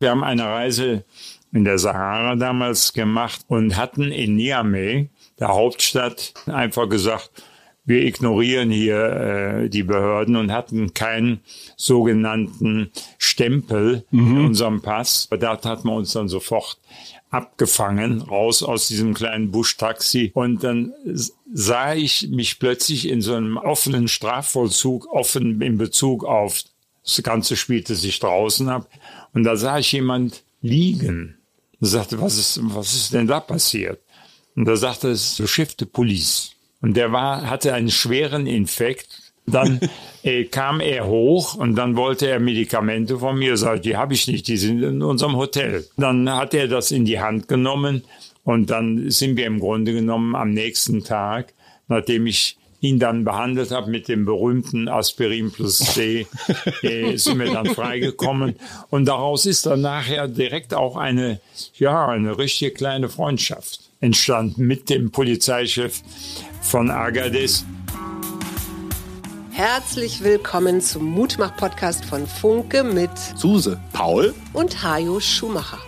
Wir haben eine Reise in der Sahara damals gemacht und hatten in Niamey, der Hauptstadt, einfach gesagt, wir ignorieren hier äh, die Behörden und hatten keinen sogenannten Stempel mhm. in unserem Pass. Da hat man uns dann sofort abgefangen, raus aus diesem kleinen Buschtaxi. Und dann sah ich mich plötzlich in so einem offenen Strafvollzug, offen in Bezug auf das Ganze spielte sich draußen ab. Und da sah ich jemand liegen und sagte, was ist, was ist denn da passiert? Und da sagte es, so Chef de Police. Und der war, hatte einen schweren Infekt. Dann äh, kam er hoch und dann wollte er Medikamente von mir. Sagte, die habe ich nicht, die sind in unserem Hotel. Dann hat er das in die Hand genommen und dann sind wir im Grunde genommen am nächsten Tag, nachdem ich ihn dann behandelt habe mit dem berühmten Aspirin plus C, äh, sind wir dann freigekommen. Und daraus ist dann nachher direkt auch eine, ja, eine richtige kleine Freundschaft entstanden mit dem Polizeichef von Agadez. Herzlich willkommen zum Mutmach-Podcast von Funke mit Suse, Paul und Hajo Schumacher.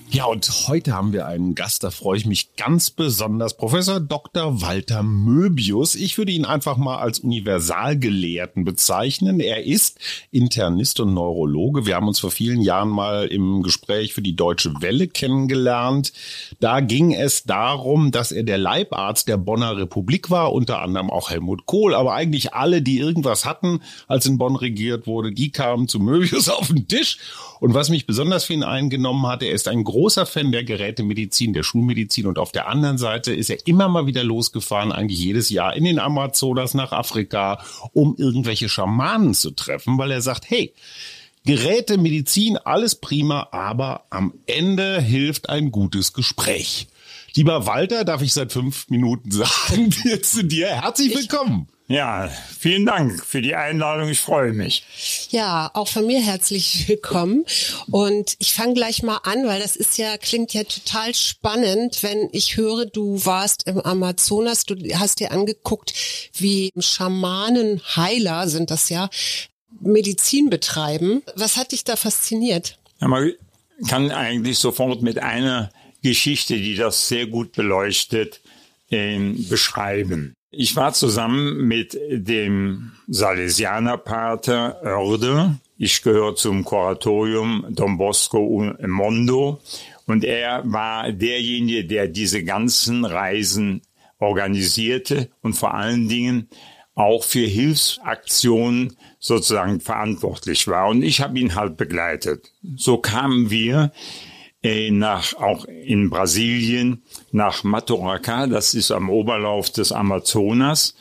Ja, und heute haben wir einen Gast, da freue ich mich ganz besonders. Professor Dr. Walter Möbius. Ich würde ihn einfach mal als Universalgelehrten bezeichnen. Er ist Internist und Neurologe. Wir haben uns vor vielen Jahren mal im Gespräch für die Deutsche Welle kennengelernt. Da ging es darum, dass er der Leibarzt der Bonner Republik war, unter anderem auch Helmut Kohl, aber eigentlich alle, die irgendwas hatten, als in Bonn regiert wurde, die kamen zu Möbius auf den Tisch. Und was mich besonders für ihn eingenommen hat, er ist ein Fan der Gerätemedizin, der Schulmedizin und auf der anderen Seite ist er immer mal wieder losgefahren, eigentlich jedes Jahr in den Amazonas nach Afrika, um irgendwelche Schamanen zu treffen, weil er sagt, hey, Geräte, Medizin, alles prima, aber am Ende hilft ein gutes Gespräch. Lieber Walter, darf ich seit fünf Minuten sagen, jetzt zu dir herzlich willkommen. Ja, vielen Dank für die Einladung. Ich freue mich. Ja, auch von mir herzlich willkommen. Und ich fange gleich mal an, weil das ist ja, klingt ja total spannend, wenn ich höre, du warst im Amazonas, du hast dir angeguckt, wie Schamanen, Heiler sind das ja, Medizin betreiben. Was hat dich da fasziniert? Ja, man kann eigentlich sofort mit einer Geschichte, die das sehr gut beleuchtet, äh, beschreiben. Ich war zusammen mit dem Salesianerpater Oerde. Ich gehöre zum Kuratorium Don Bosco Mondo. Und er war derjenige, der diese ganzen Reisen organisierte und vor allen Dingen auch für Hilfsaktionen sozusagen verantwortlich war. Und ich habe ihn halt begleitet. So kamen wir äh, nach, auch in Brasilien nach Maturacá, das ist am Oberlauf des Amazonas.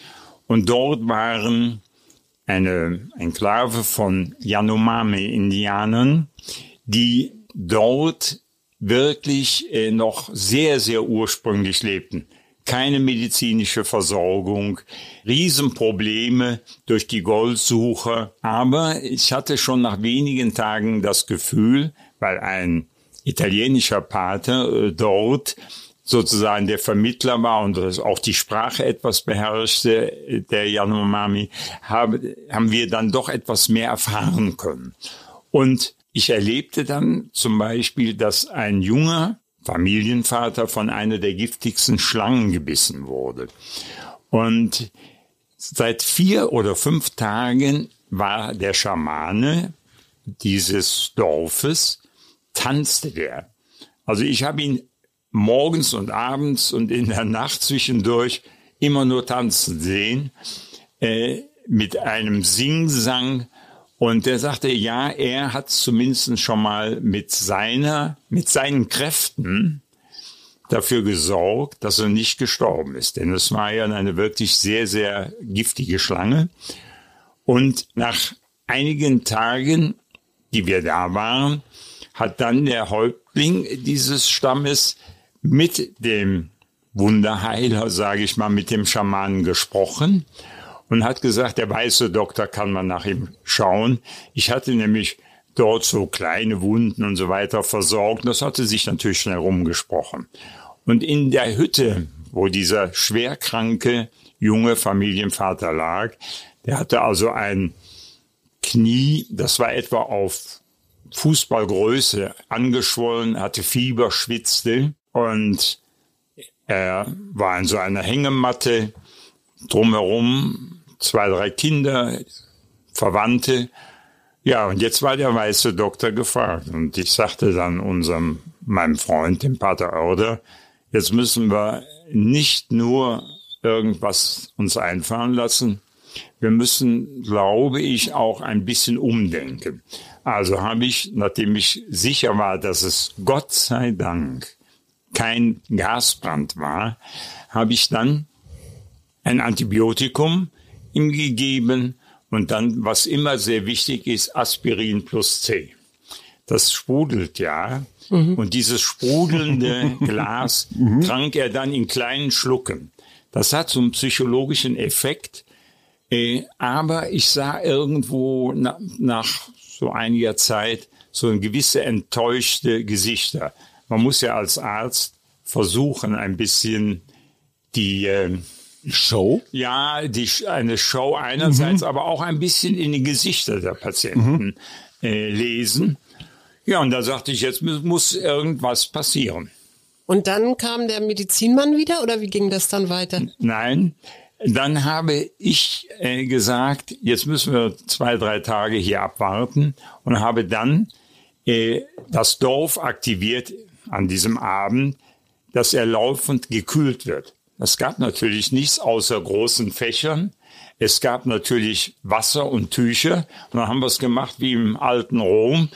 Und dort waren eine Enklave von Yanomami-Indianern, die dort wirklich äh, noch sehr, sehr ursprünglich lebten. Keine medizinische Versorgung, Riesenprobleme durch die Goldsuche. Aber ich hatte schon nach wenigen Tagen das Gefühl, weil ein italienischer Pate äh, dort sozusagen der Vermittler war und auch die Sprache etwas beherrschte, der Yanomami, haben, haben wir dann doch etwas mehr erfahren können. Und ich erlebte dann zum Beispiel, dass ein junger Familienvater von einer der giftigsten Schlangen gebissen wurde. Und seit vier oder fünf Tagen war der Schamane dieses Dorfes tanzte der. Also ich habe ihn morgens und abends und in der Nacht zwischendurch immer nur tanzen sehen, äh, mit einem Singsang Und der sagte, ja, er hat zumindest schon mal mit seiner, mit seinen Kräften dafür gesorgt, dass er nicht gestorben ist. Denn es war ja eine wirklich sehr, sehr giftige Schlange. Und nach einigen Tagen, die wir da waren, hat dann der Häuptling dieses Stammes mit dem Wunderheiler, sage ich mal, mit dem Schamanen gesprochen und hat gesagt, der weiße Doktor kann man nach ihm schauen. Ich hatte nämlich dort so kleine Wunden und so weiter versorgt. Das hatte sich natürlich schnell rumgesprochen. Und in der Hütte, wo dieser schwerkranke junge Familienvater lag, der hatte also ein Knie, das war etwa auf Fußballgröße angeschwollen, hatte Fieber, schwitzte und er war in so einer Hängematte, drumherum zwei, drei Kinder, Verwandte. Ja, und jetzt war der weiße Doktor gefragt. Und ich sagte dann unserem, meinem Freund, dem Pater Oerder, jetzt müssen wir nicht nur irgendwas uns einfallen lassen, wir müssen, glaube ich, auch ein bisschen umdenken. Also habe ich, nachdem ich sicher war, dass es Gott sei Dank kein Gasbrand war, habe ich dann ein Antibiotikum ihm gegeben und dann, was immer sehr wichtig ist, Aspirin plus C. Das sprudelt ja. Mhm. Und dieses sprudelnde Glas mhm. trank er dann in kleinen Schlucken. Das hat so einen psychologischen Effekt, äh, aber ich sah irgendwo na, nach so einiger Zeit so ein gewisse enttäuschte Gesichter. Man muss ja als Arzt versuchen, ein bisschen die äh, Show? Ja, die, eine Show einerseits, mhm. aber auch ein bisschen in die Gesichter der Patienten mhm. äh, lesen. Ja, und da sagte ich, jetzt muss irgendwas passieren. Und dann kam der Medizinmann wieder oder wie ging das dann weiter? Nein, dann habe ich äh, gesagt, jetzt müssen wir zwei, drei Tage hier abwarten und habe dann äh, das Dorf aktiviert an diesem Abend, dass er laufend gekühlt wird. Es gab natürlich nichts außer großen Fächern. Es gab natürlich Wasser und Tücher. Und dann haben wir es gemacht wie im alten Rom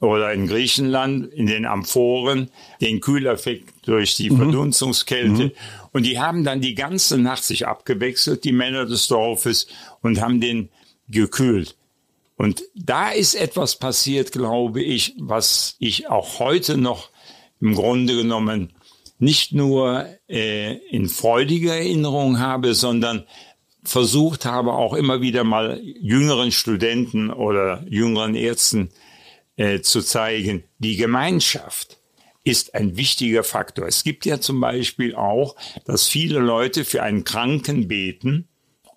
oder in Griechenland, in den Amphoren, den Kühleffekt durch die mhm. Verdunstungskälte. Mhm. Und die haben dann die ganze Nacht sich abgewechselt, die Männer des Dorfes, und haben den gekühlt. Und da ist etwas passiert, glaube ich, was ich auch heute noch im Grunde genommen nicht nur äh, in freudiger Erinnerung habe, sondern versucht habe, auch immer wieder mal jüngeren Studenten oder jüngeren Ärzten äh, zu zeigen, die Gemeinschaft ist ein wichtiger Faktor. Es gibt ja zum Beispiel auch, dass viele Leute für einen Kranken beten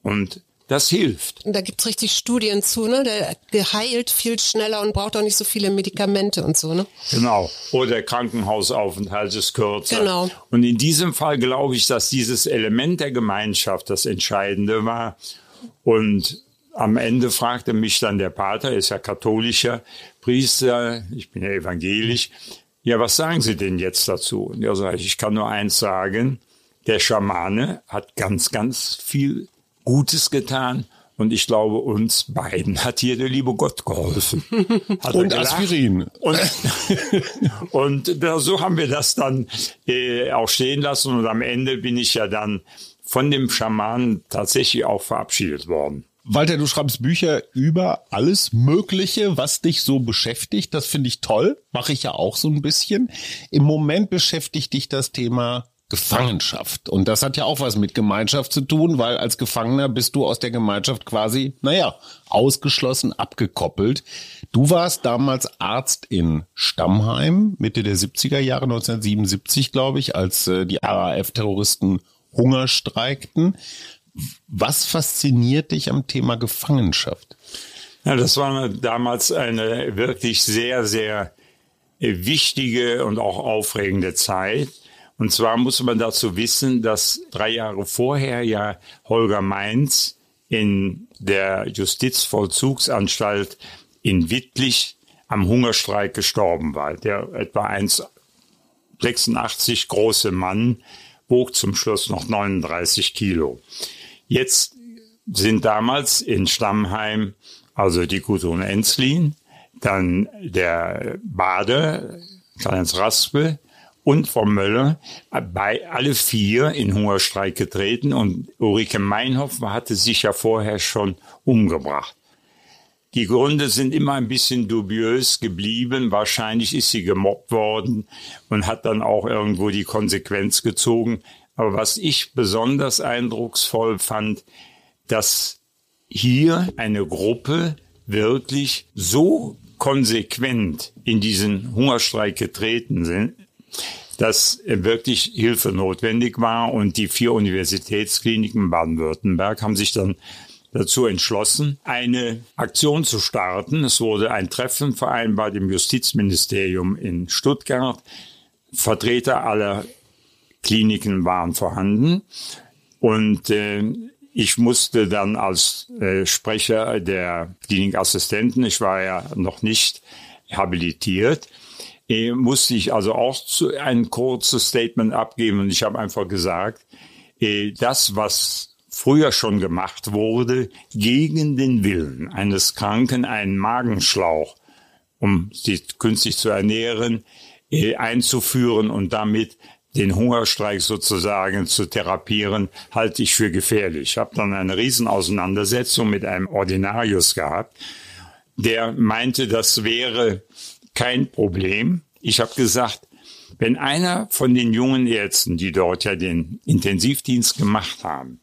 und das hilft. Und da gibt's richtig Studien zu, ne? Der geheilt viel schneller und braucht auch nicht so viele Medikamente und so, ne? Genau. Oder der Krankenhausaufenthalt ist kürzer. Genau. Und in diesem Fall glaube ich, dass dieses Element der Gemeinschaft das Entscheidende war. Und am Ende fragte mich dann der Pater, ist ja katholischer Priester, ich bin ja evangelisch, ja, was sagen Sie denn jetzt dazu? Und er sagt, ich kann nur eins sagen, der Schamane hat ganz, ganz viel Gutes getan. Und ich glaube, uns beiden hat hier der liebe Gott geholfen. und Aspirin. Und, und da, so haben wir das dann äh, auch stehen lassen. Und am Ende bin ich ja dann von dem Schamanen tatsächlich auch verabschiedet worden. Walter, du schreibst Bücher über alles Mögliche, was dich so beschäftigt. Das finde ich toll. Mache ich ja auch so ein bisschen. Im Moment beschäftigt dich das Thema Gefangenschaft. Und das hat ja auch was mit Gemeinschaft zu tun, weil als Gefangener bist du aus der Gemeinschaft quasi, naja, ausgeschlossen, abgekoppelt. Du warst damals Arzt in Stammheim, Mitte der 70er Jahre, 1977, glaube ich, als äh, die RAF-Terroristen Hunger streikten. Was fasziniert dich am Thema Gefangenschaft? Ja, das war damals eine wirklich sehr, sehr wichtige und auch aufregende Zeit. Und zwar muss man dazu wissen, dass drei Jahre vorher ja Holger Mainz in der Justizvollzugsanstalt in Wittlich am Hungerstreik gestorben war. Der etwa 1,86 große Mann wog zum Schluss noch 39 Kilo. Jetzt sind damals in Stammheim also die Gudrun Enzlin, dann der Bade, Karl-Heinz Raspe und Frau Möller, bei alle vier in Hungerstreik getreten und Ulrike Meinhoff hatte sich ja vorher schon umgebracht. Die Gründe sind immer ein bisschen dubiös geblieben. Wahrscheinlich ist sie gemobbt worden und hat dann auch irgendwo die Konsequenz gezogen. Aber was ich besonders eindrucksvoll fand, dass hier eine Gruppe wirklich so konsequent in diesen Hungerstreik getreten sind, dass wirklich Hilfe notwendig war und die vier Universitätskliniken Baden-Württemberg haben sich dann dazu entschlossen, eine Aktion zu starten. Es wurde ein Treffen vereinbart im Justizministerium in Stuttgart. Vertreter aller Kliniken waren vorhanden. Und äh, ich musste dann als äh, Sprecher der Klinikassistenten, ich war ja noch nicht habilitiert, äh, musste ich also auch zu, ein kurzes Statement abgeben. Und ich habe einfach gesagt, äh, das, was früher schon gemacht wurde, gegen den Willen eines Kranken einen Magenschlauch, um sich künstlich zu ernähren, äh, einzuführen und damit den Hungerstreik sozusagen zu therapieren, halte ich für gefährlich. Ich habe dann eine Riesenauseinandersetzung mit einem Ordinarius gehabt, der meinte, das wäre kein Problem. Ich habe gesagt, wenn einer von den jungen Ärzten, die dort ja den Intensivdienst gemacht haben,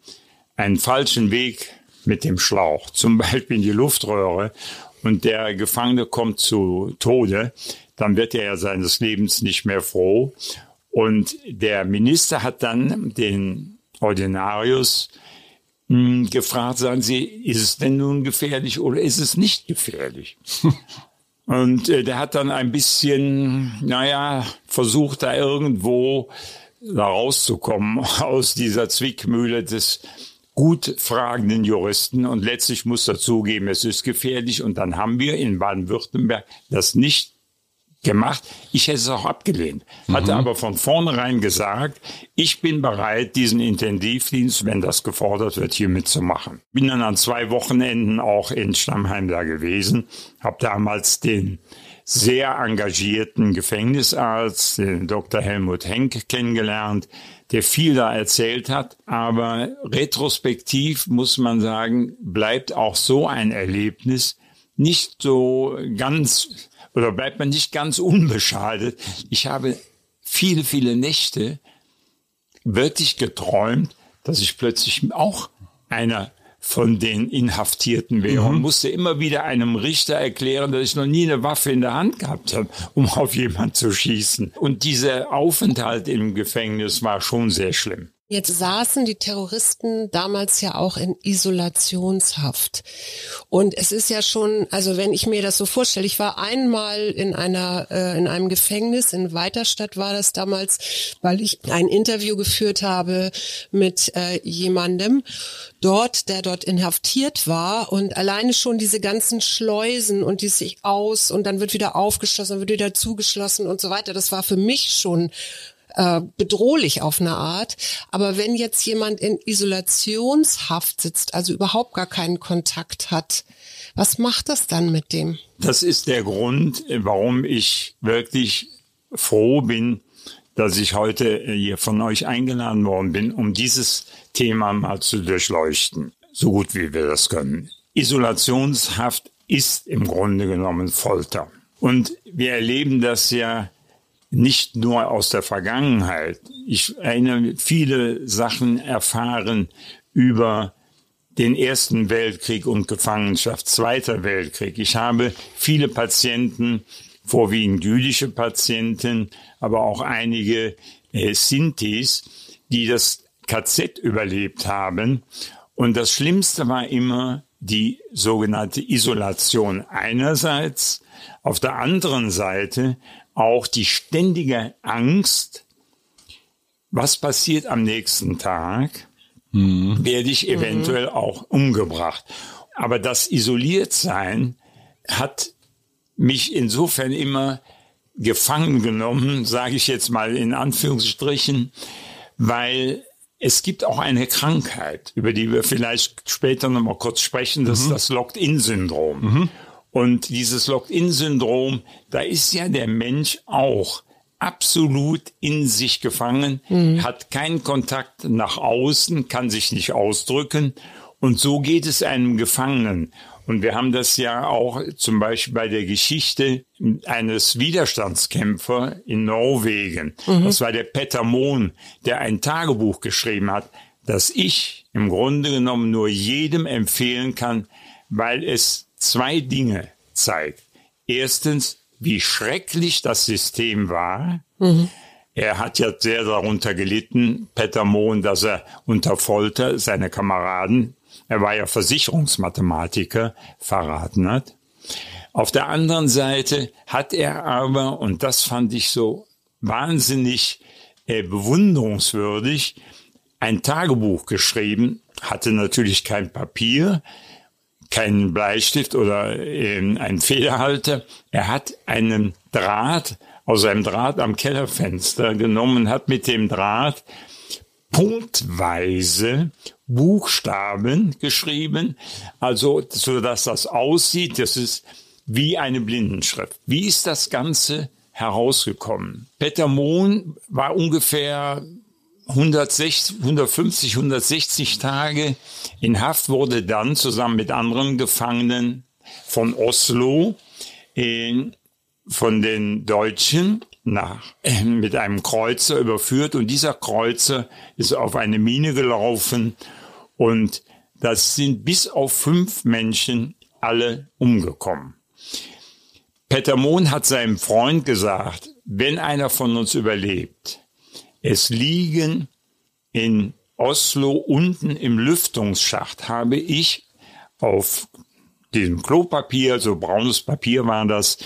einen falschen Weg mit dem Schlauch, zum Beispiel in die Luftröhre, und der Gefangene kommt zu Tode, dann wird er ja seines Lebens nicht mehr froh. Und der Minister hat dann den Ordinarius hm, gefragt, sagen Sie, ist es denn nun gefährlich oder ist es nicht gefährlich? Und äh, der hat dann ein bisschen, naja, versucht da irgendwo da rauszukommen aus dieser Zwickmühle des gut fragenden Juristen und letztlich muss dazugeben, es ist gefährlich und dann haben wir in Baden-Württemberg das nicht gemacht. Ich hätte es auch abgelehnt, hatte mhm. aber von vornherein gesagt, ich bin bereit, diesen Intensivdienst, wenn das gefordert wird, hier mitzumachen. Bin dann an zwei Wochenenden auch in Stammheim da gewesen, habe damals den sehr engagierten Gefängnisarzt, den Dr. Helmut Henk, kennengelernt, der viel da erzählt hat. Aber retrospektiv muss man sagen, bleibt auch so ein Erlebnis nicht so ganz oder bleibt man nicht ganz unbeschadet. Ich habe viele, viele Nächte wirklich geträumt, dass ich plötzlich auch einer von den Inhaftierten wäre mhm. und musste immer wieder einem Richter erklären, dass ich noch nie eine Waffe in der Hand gehabt habe, um auf jemanden zu schießen. Und dieser Aufenthalt im Gefängnis war schon sehr schlimm. Jetzt saßen die Terroristen damals ja auch in Isolationshaft. Und es ist ja schon, also wenn ich mir das so vorstelle, ich war einmal in einer, äh, in einem Gefängnis in Weiterstadt war das damals, weil ich ein Interview geführt habe mit äh, jemandem dort, der dort inhaftiert war und alleine schon diese ganzen Schleusen und die sich aus und dann wird wieder aufgeschlossen, wird wieder zugeschlossen und so weiter. Das war für mich schon äh, bedrohlich auf eine Art. Aber wenn jetzt jemand in Isolationshaft sitzt, also überhaupt gar keinen Kontakt hat, was macht das dann mit dem? Das ist der Grund, warum ich wirklich froh bin, dass ich heute hier von euch eingeladen worden bin, um dieses Thema mal zu durchleuchten, so gut wie wir das können. Isolationshaft ist im Grunde genommen Folter. Und wir erleben das ja nicht nur aus der Vergangenheit. Ich erinnere viele Sachen erfahren über den Ersten Weltkrieg und Gefangenschaft, Zweiter Weltkrieg. Ich habe viele Patienten, vorwiegend jüdische Patienten, aber auch einige äh, Sintis, die das KZ überlebt haben. Und das Schlimmste war immer die sogenannte Isolation einerseits, auf der anderen Seite auch die ständige Angst, was passiert am nächsten Tag, mhm. werde ich eventuell mhm. auch umgebracht. Aber das Isoliertsein hat mich insofern immer gefangen genommen, sage ich jetzt mal in Anführungsstrichen, weil es gibt auch eine Krankheit, über die wir vielleicht später noch mal kurz sprechen, das mhm. ist das Locked-in-Syndrom. Und dieses Locked-in-Syndrom, da ist ja der Mensch auch absolut in sich gefangen, mhm. hat keinen Kontakt nach außen, kann sich nicht ausdrücken. Und so geht es einem Gefangenen. Und wir haben das ja auch zum Beispiel bei der Geschichte eines Widerstandskämpfer in Norwegen. Mhm. Das war der Petter Mohn, der ein Tagebuch geschrieben hat, das ich im Grunde genommen nur jedem empfehlen kann, weil es zwei Dinge zeigt. Erstens, wie schrecklich das System war. Mhm. Er hat ja sehr darunter gelitten, Peter Mohn, dass er unter Folter seine Kameraden, er war ja Versicherungsmathematiker, verraten hat. Auf der anderen Seite hat er aber, und das fand ich so wahnsinnig äh, bewunderungswürdig, ein Tagebuch geschrieben, hatte natürlich kein Papier, keinen Bleistift oder äh, einen Federhalter. Er hat einen Draht aus einem Draht am Kellerfenster genommen, hat mit dem Draht punktweise Buchstaben geschrieben, also so dass das aussieht, das ist wie eine Blindenschrift. Wie ist das Ganze herausgekommen? Peter Mohn war ungefähr 160, 150, 160 Tage in Haft, wurde dann zusammen mit anderen Gefangenen von Oslo in, von den Deutschen nach, äh, mit einem Kreuzer überführt und dieser Kreuzer ist auf eine Mine gelaufen und das sind bis auf fünf Menschen alle umgekommen. Peter Mohn hat seinem Freund gesagt, wenn einer von uns überlebt, es liegen in Oslo unten im Lüftungsschacht habe ich auf diesem Klopapier, so braunes Papier war das,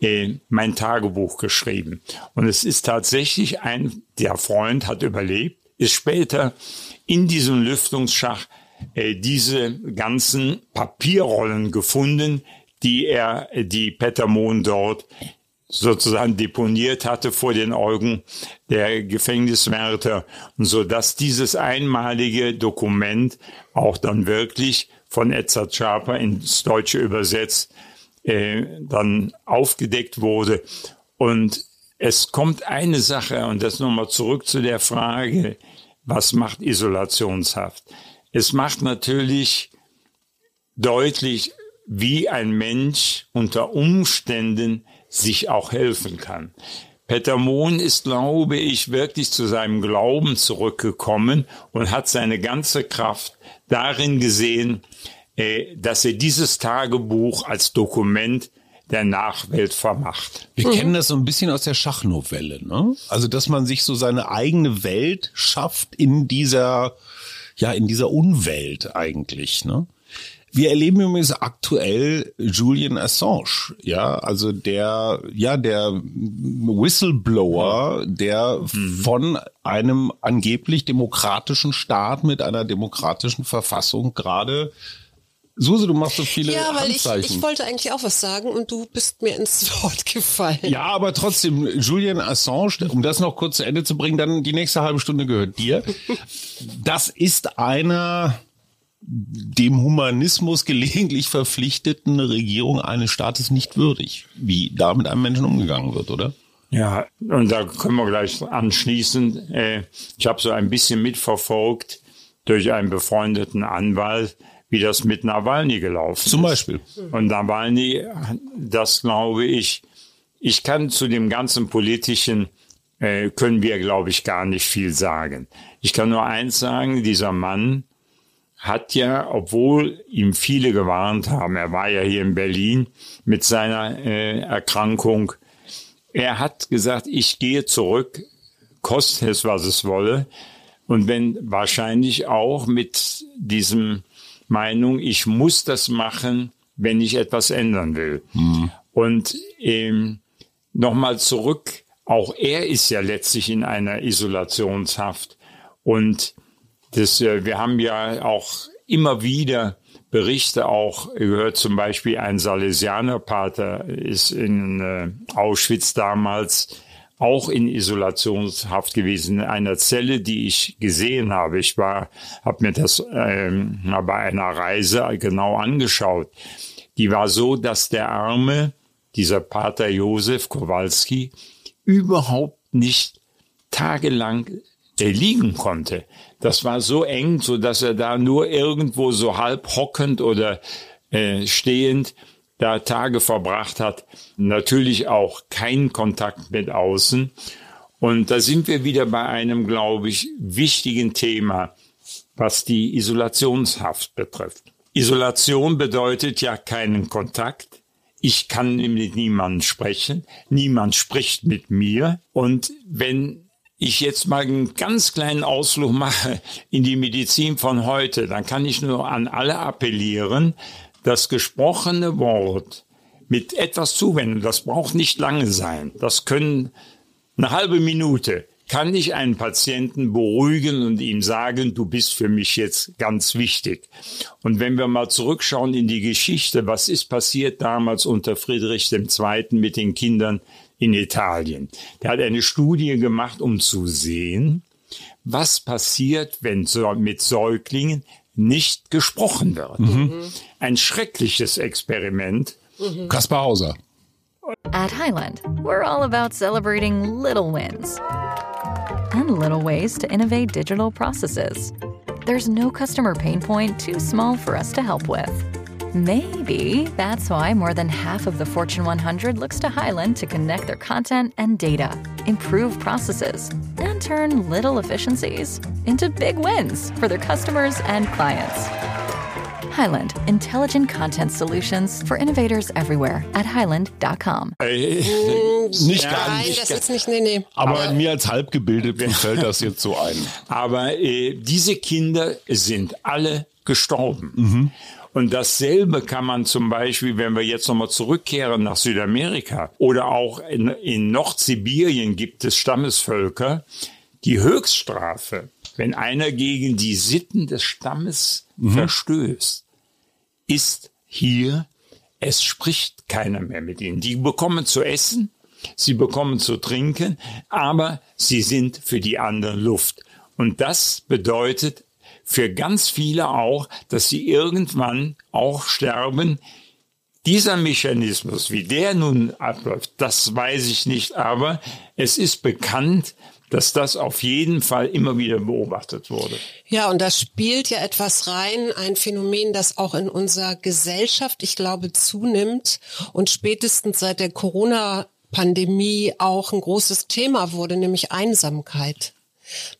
äh, mein Tagebuch geschrieben. Und es ist tatsächlich ein, der Freund hat überlebt, ist später in diesem Lüftungsschacht äh, diese ganzen Papierrollen gefunden, die er, die Peter Mohn dort sozusagen deponiert hatte vor den Augen der Gefängniswärter so dass dieses einmalige Dokument auch dann wirklich von Edzard Schaper ins Deutsche übersetzt äh, dann aufgedeckt wurde und es kommt eine Sache und das nochmal zurück zu der Frage, was macht Isolationshaft? Es macht natürlich deutlich, wie ein Mensch unter Umständen sich auch helfen kann. Peter Mohn ist, glaube ich, wirklich zu seinem Glauben zurückgekommen und hat seine ganze Kraft darin gesehen, äh, dass er dieses Tagebuch als Dokument der Nachwelt vermacht. Wir mhm. kennen das so ein bisschen aus der Schachnovelle, ne? Also, dass man sich so seine eigene Welt schafft in dieser, ja, in dieser Unwelt eigentlich, ne? Wir erleben übrigens aktuell Julian Assange, ja, also der, ja, der Whistleblower, der mhm. von einem angeblich demokratischen Staat mit einer demokratischen Verfassung gerade Suse, du machst so viele Ja, weil ich, ich wollte eigentlich auch was sagen und du bist mir ins Wort gefallen. Ja, aber trotzdem, Julian Assange, um das noch kurz zu Ende zu bringen, dann die nächste halbe Stunde gehört dir. Das ist einer dem Humanismus gelegentlich verpflichteten Regierung eines Staates nicht würdig, wie da mit einem Menschen umgegangen wird, oder? Ja, und da können wir gleich anschließen. Äh, ich habe so ein bisschen mitverfolgt durch einen befreundeten Anwalt, wie das mit Nawalny gelaufen Zum Beispiel. ist. Und Nawalny, das glaube ich, ich kann zu dem ganzen politischen, äh, können wir, glaube ich, gar nicht viel sagen. Ich kann nur eins sagen, dieser Mann hat ja, obwohl ihm viele gewarnt haben, er war ja hier in Berlin mit seiner äh, Erkrankung, er hat gesagt, ich gehe zurück, koste es, was es wolle. Und wenn wahrscheinlich auch mit diesem Meinung, ich muss das machen, wenn ich etwas ändern will. Mhm. Und ähm, nochmal zurück, auch er ist ja letztlich in einer Isolationshaft. Und das, äh, wir haben ja auch immer wieder Berichte auch gehört, zum Beispiel ein Salesianerpater ist in äh, Auschwitz damals auch in Isolationshaft gewesen, in einer Zelle, die ich gesehen habe. Ich war, habe mir das ähm, bei einer Reise genau angeschaut. Die war so, dass der Arme, dieser Pater Josef Kowalski, überhaupt nicht tagelang äh, liegen konnte. Das war so eng, so dass er da nur irgendwo so halb hockend oder äh, stehend da Tage verbracht hat. Natürlich auch kein Kontakt mit außen. Und da sind wir wieder bei einem, glaube ich, wichtigen Thema, was die Isolationshaft betrifft. Isolation bedeutet ja keinen Kontakt. Ich kann mit niemandem sprechen. Niemand spricht mit mir. Und wenn ich jetzt mal einen ganz kleinen Ausflug mache in die Medizin von heute, dann kann ich nur an alle appellieren, das gesprochene Wort mit etwas Zuwendung, das braucht nicht lange sein. Das können eine halbe Minute. Kann ich einen Patienten beruhigen und ihm sagen, du bist für mich jetzt ganz wichtig. Und wenn wir mal zurückschauen in die Geschichte, was ist passiert damals unter Friedrich II. mit den Kindern in Italien. Der hat eine Studie gemacht, um zu sehen, was passiert, wenn mit Säuglingen nicht gesprochen wird. Mhm. Ein schreckliches Experiment. Mhm. Kaspar Hauser. At Highland, we're all about celebrating little wins and little ways to innovate digital processes. There's no customer pain point too small for us to help with. Maybe that's why more than half of the Fortune 100 looks to Highland to connect their content and data, improve processes, and turn little efficiencies into big wins for their customers and clients. Highland, intelligent content solutions for innovators everywhere at highland.com. nicht gar Nein, nicht das ist nicht, nee, nee. Aber, aber mir als Halbgebildeten fällt das jetzt so ein. Aber äh, diese Kinder sind alle gestorben. Mhm. Und dasselbe kann man zum Beispiel, wenn wir jetzt nochmal zurückkehren nach Südamerika oder auch in, in Nordsibirien gibt es Stammesvölker, die Höchststrafe, wenn einer gegen die Sitten des Stammes mhm. verstößt, ist hier, es spricht keiner mehr mit ihnen. Die bekommen zu essen, sie bekommen zu trinken, aber sie sind für die anderen Luft. Und das bedeutet für ganz viele auch, dass sie irgendwann auch sterben. Dieser Mechanismus, wie der nun abläuft, das weiß ich nicht, aber es ist bekannt, dass das auf jeden Fall immer wieder beobachtet wurde. Ja, und das spielt ja etwas rein, ein Phänomen, das auch in unserer Gesellschaft, ich glaube, zunimmt und spätestens seit der Corona-Pandemie auch ein großes Thema wurde, nämlich Einsamkeit.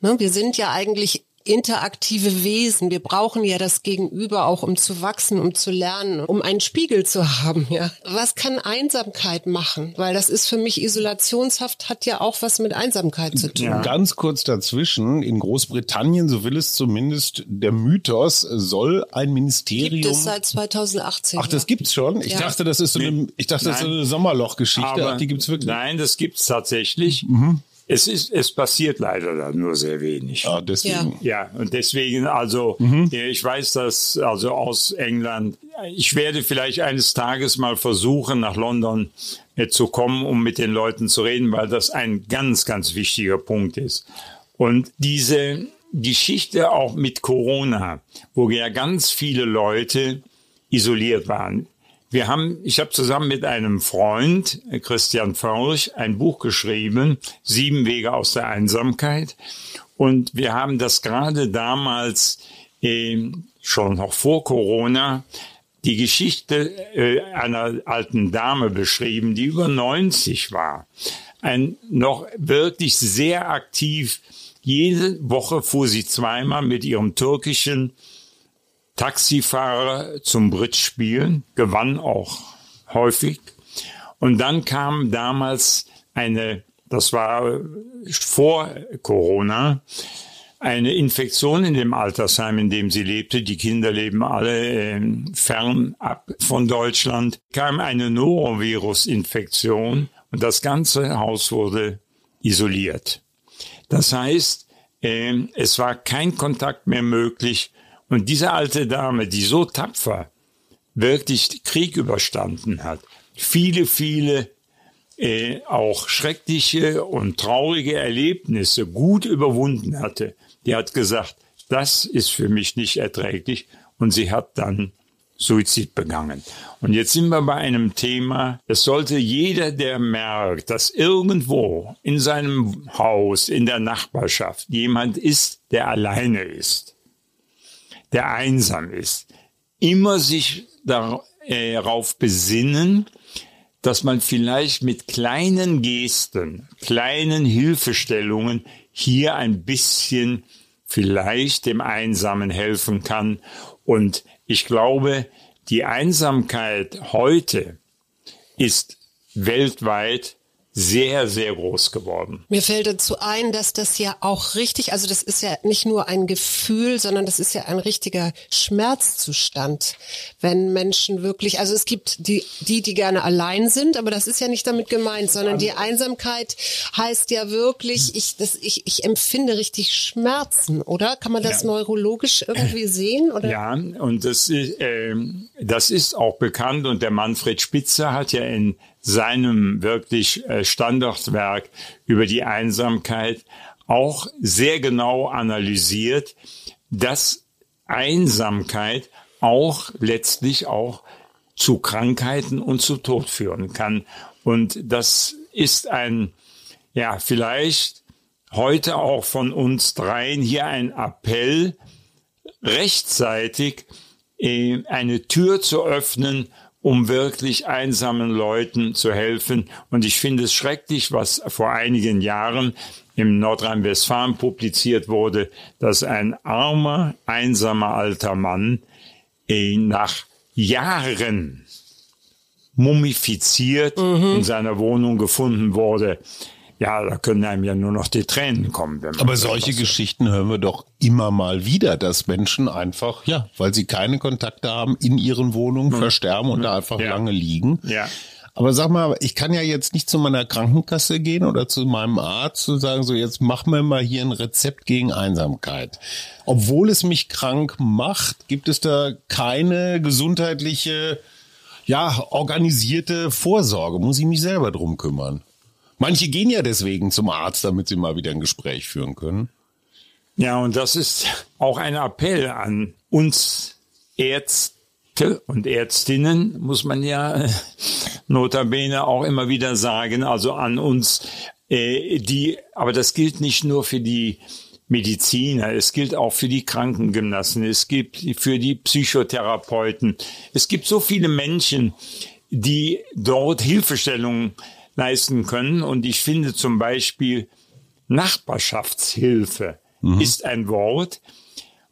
Ne, wir sind ja eigentlich interaktive Wesen. Wir brauchen ja das Gegenüber auch, um zu wachsen, um zu lernen, um einen Spiegel zu haben, ja. Was kann Einsamkeit machen? Weil das ist für mich Isolationshaft hat ja auch was mit Einsamkeit zu tun. Ja. Ganz kurz dazwischen. In Großbritannien, so will es zumindest der Mythos, soll ein Ministerium. Gibt es seit 2018. Ach, das gibt's schon? Ich ja. dachte, das ist so eine, ich dachte, das ist so eine Sommerlochgeschichte. Die gibt's wirklich. Nein, das gibt's tatsächlich. Mhm. Es ist, es passiert leider dann nur sehr wenig. Ja, deswegen. Ja, und deswegen, also, mhm. ich weiß das, also aus England, ich werde vielleicht eines Tages mal versuchen, nach London äh, zu kommen, um mit den Leuten zu reden, weil das ein ganz, ganz wichtiger Punkt ist. Und diese Geschichte auch mit Corona, wo ja ganz viele Leute isoliert waren. Wir haben, ich habe zusammen mit einem Freund, Christian Furch, ein Buch geschrieben, Sieben Wege aus der Einsamkeit. Und wir haben das gerade damals, äh, schon noch vor Corona, die Geschichte äh, einer alten Dame beschrieben, die über 90 war. Ein noch wirklich sehr aktiv. Jede Woche fuhr sie zweimal mit ihrem türkischen Taxifahrer zum Bridge spielen, gewann auch häufig. Und dann kam damals eine, das war vor Corona, eine Infektion in dem Altersheim, in dem sie lebte. Die Kinder leben alle äh, fernab von Deutschland. Kam eine Norovirus-Infektion und das ganze Haus wurde isoliert. Das heißt, äh, es war kein Kontakt mehr möglich und diese alte Dame, die so tapfer wirklich Krieg überstanden hat, viele, viele äh, auch schreckliche und traurige Erlebnisse gut überwunden hatte, die hat gesagt, das ist für mich nicht erträglich und sie hat dann Suizid begangen. Und jetzt sind wir bei einem Thema, es sollte jeder, der merkt, dass irgendwo in seinem Haus, in der Nachbarschaft jemand ist, der alleine ist, der einsam ist, immer sich äh, darauf besinnen, dass man vielleicht mit kleinen Gesten, kleinen Hilfestellungen hier ein bisschen vielleicht dem Einsamen helfen kann. Und ich glaube, die Einsamkeit heute ist weltweit sehr, sehr groß geworden. Mir fällt dazu ein, dass das ja auch richtig, also das ist ja nicht nur ein Gefühl, sondern das ist ja ein richtiger Schmerzzustand, wenn Menschen wirklich, also es gibt die, die, die gerne allein sind, aber das ist ja nicht damit gemeint, sondern die Einsamkeit heißt ja wirklich, ich, das, ich, ich empfinde richtig Schmerzen, oder? Kann man das ja. neurologisch irgendwie sehen? Oder? Ja, und das ist, äh, das ist auch bekannt und der Manfred Spitzer hat ja in seinem wirklich äh, Standardwerk über die Einsamkeit auch sehr genau analysiert, dass Einsamkeit auch letztlich auch zu Krankheiten und zu Tod führen kann. Und das ist ein, ja, vielleicht heute auch von uns dreien hier ein Appell, rechtzeitig äh, eine Tür zu öffnen um wirklich einsamen Leuten zu helfen. Und ich finde es schrecklich, was vor einigen Jahren im Nordrhein-Westfalen publiziert wurde, dass ein armer, einsamer alter Mann äh, nach Jahren mumifiziert mhm. in seiner Wohnung gefunden wurde ja, da können einem ja nur noch die Tränen kommen. Aber solche Geschichten hören wir doch immer mal wieder, dass Menschen einfach, ja, weil sie keine Kontakte haben, in ihren Wohnungen hm. versterben und hm. da einfach ja. lange liegen. Ja. Aber sag mal, ich kann ja jetzt nicht zu meiner Krankenkasse gehen oder zu meinem Arzt und sagen, so jetzt mach mir mal hier ein Rezept gegen Einsamkeit. Obwohl es mich krank macht, gibt es da keine gesundheitliche, ja, organisierte Vorsorge. Muss ich mich selber drum kümmern. Manche gehen ja deswegen zum Arzt, damit sie mal wieder ein Gespräch führen können. Ja, und das ist auch ein Appell an uns Ärzte und Ärztinnen, muss man ja notabene auch immer wieder sagen, also an uns, äh, die, aber das gilt nicht nur für die Mediziner, es gilt auch für die Krankengymnasten, es gibt für die Psychotherapeuten. Es gibt so viele Menschen, die dort Hilfestellungen leisten können. Und ich finde zum Beispiel Nachbarschaftshilfe mhm. ist ein Wort.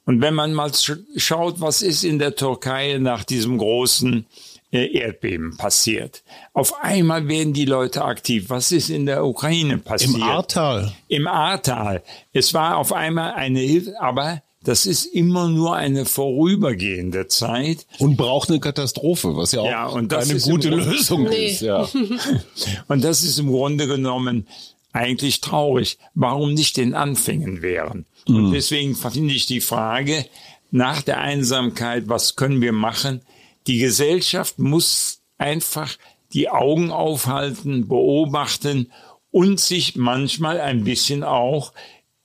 Und wenn man mal schaut, was ist in der Türkei nach diesem großen äh, Erdbeben passiert. Auf einmal werden die Leute aktiv. Was ist in der Ukraine passiert? Im Ahrtal. Im Ahrtal. Es war auf einmal eine Hilfe, aber das ist immer nur eine vorübergehende Zeit. Und braucht eine Katastrophe, was ja auch ja, und eine gute Lösung nee. ist. Ja. und das ist im Grunde genommen eigentlich traurig. Warum nicht den Anfängen wären? Mhm. Und deswegen finde ich die Frage nach der Einsamkeit, was können wir machen? Die Gesellschaft muss einfach die Augen aufhalten, beobachten und sich manchmal ein bisschen auch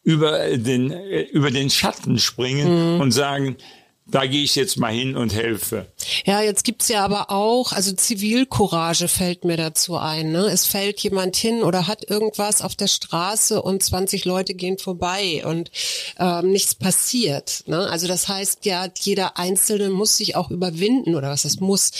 über den, über den Schatten springen mhm. und sagen, da gehe ich jetzt mal hin und helfe. Ja, jetzt gibt's ja aber auch, also Zivilcourage fällt mir dazu ein. Ne? Es fällt jemand hin oder hat irgendwas auf der Straße und 20 Leute gehen vorbei und ähm, nichts passiert. Ne? Also das heißt ja, jeder Einzelne muss sich auch überwinden oder was das muss,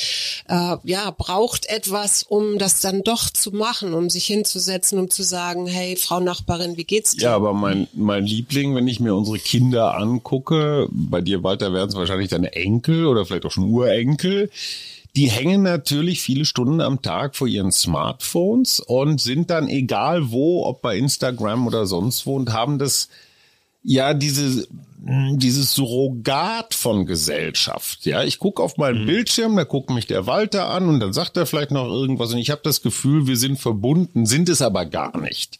äh, ja, braucht etwas, um das dann doch zu machen, um sich hinzusetzen, um zu sagen, hey, Frau Nachbarin, wie geht's dir? Ja, aber mein, mein Liebling, wenn ich mir unsere Kinder angucke, bei dir, Walter, werden es wahrscheinlich deine Enkel oder vielleicht auch schon Urenkel. Die hängen natürlich viele Stunden am Tag vor ihren Smartphones und sind dann egal wo, ob bei Instagram oder sonst wo und haben das ja diese dieses Surrogat von Gesellschaft. Ja, ich gucke auf meinen mhm. Bildschirm, da guckt mich der Walter an und dann sagt er vielleicht noch irgendwas und ich habe das Gefühl, wir sind verbunden, sind es aber gar nicht.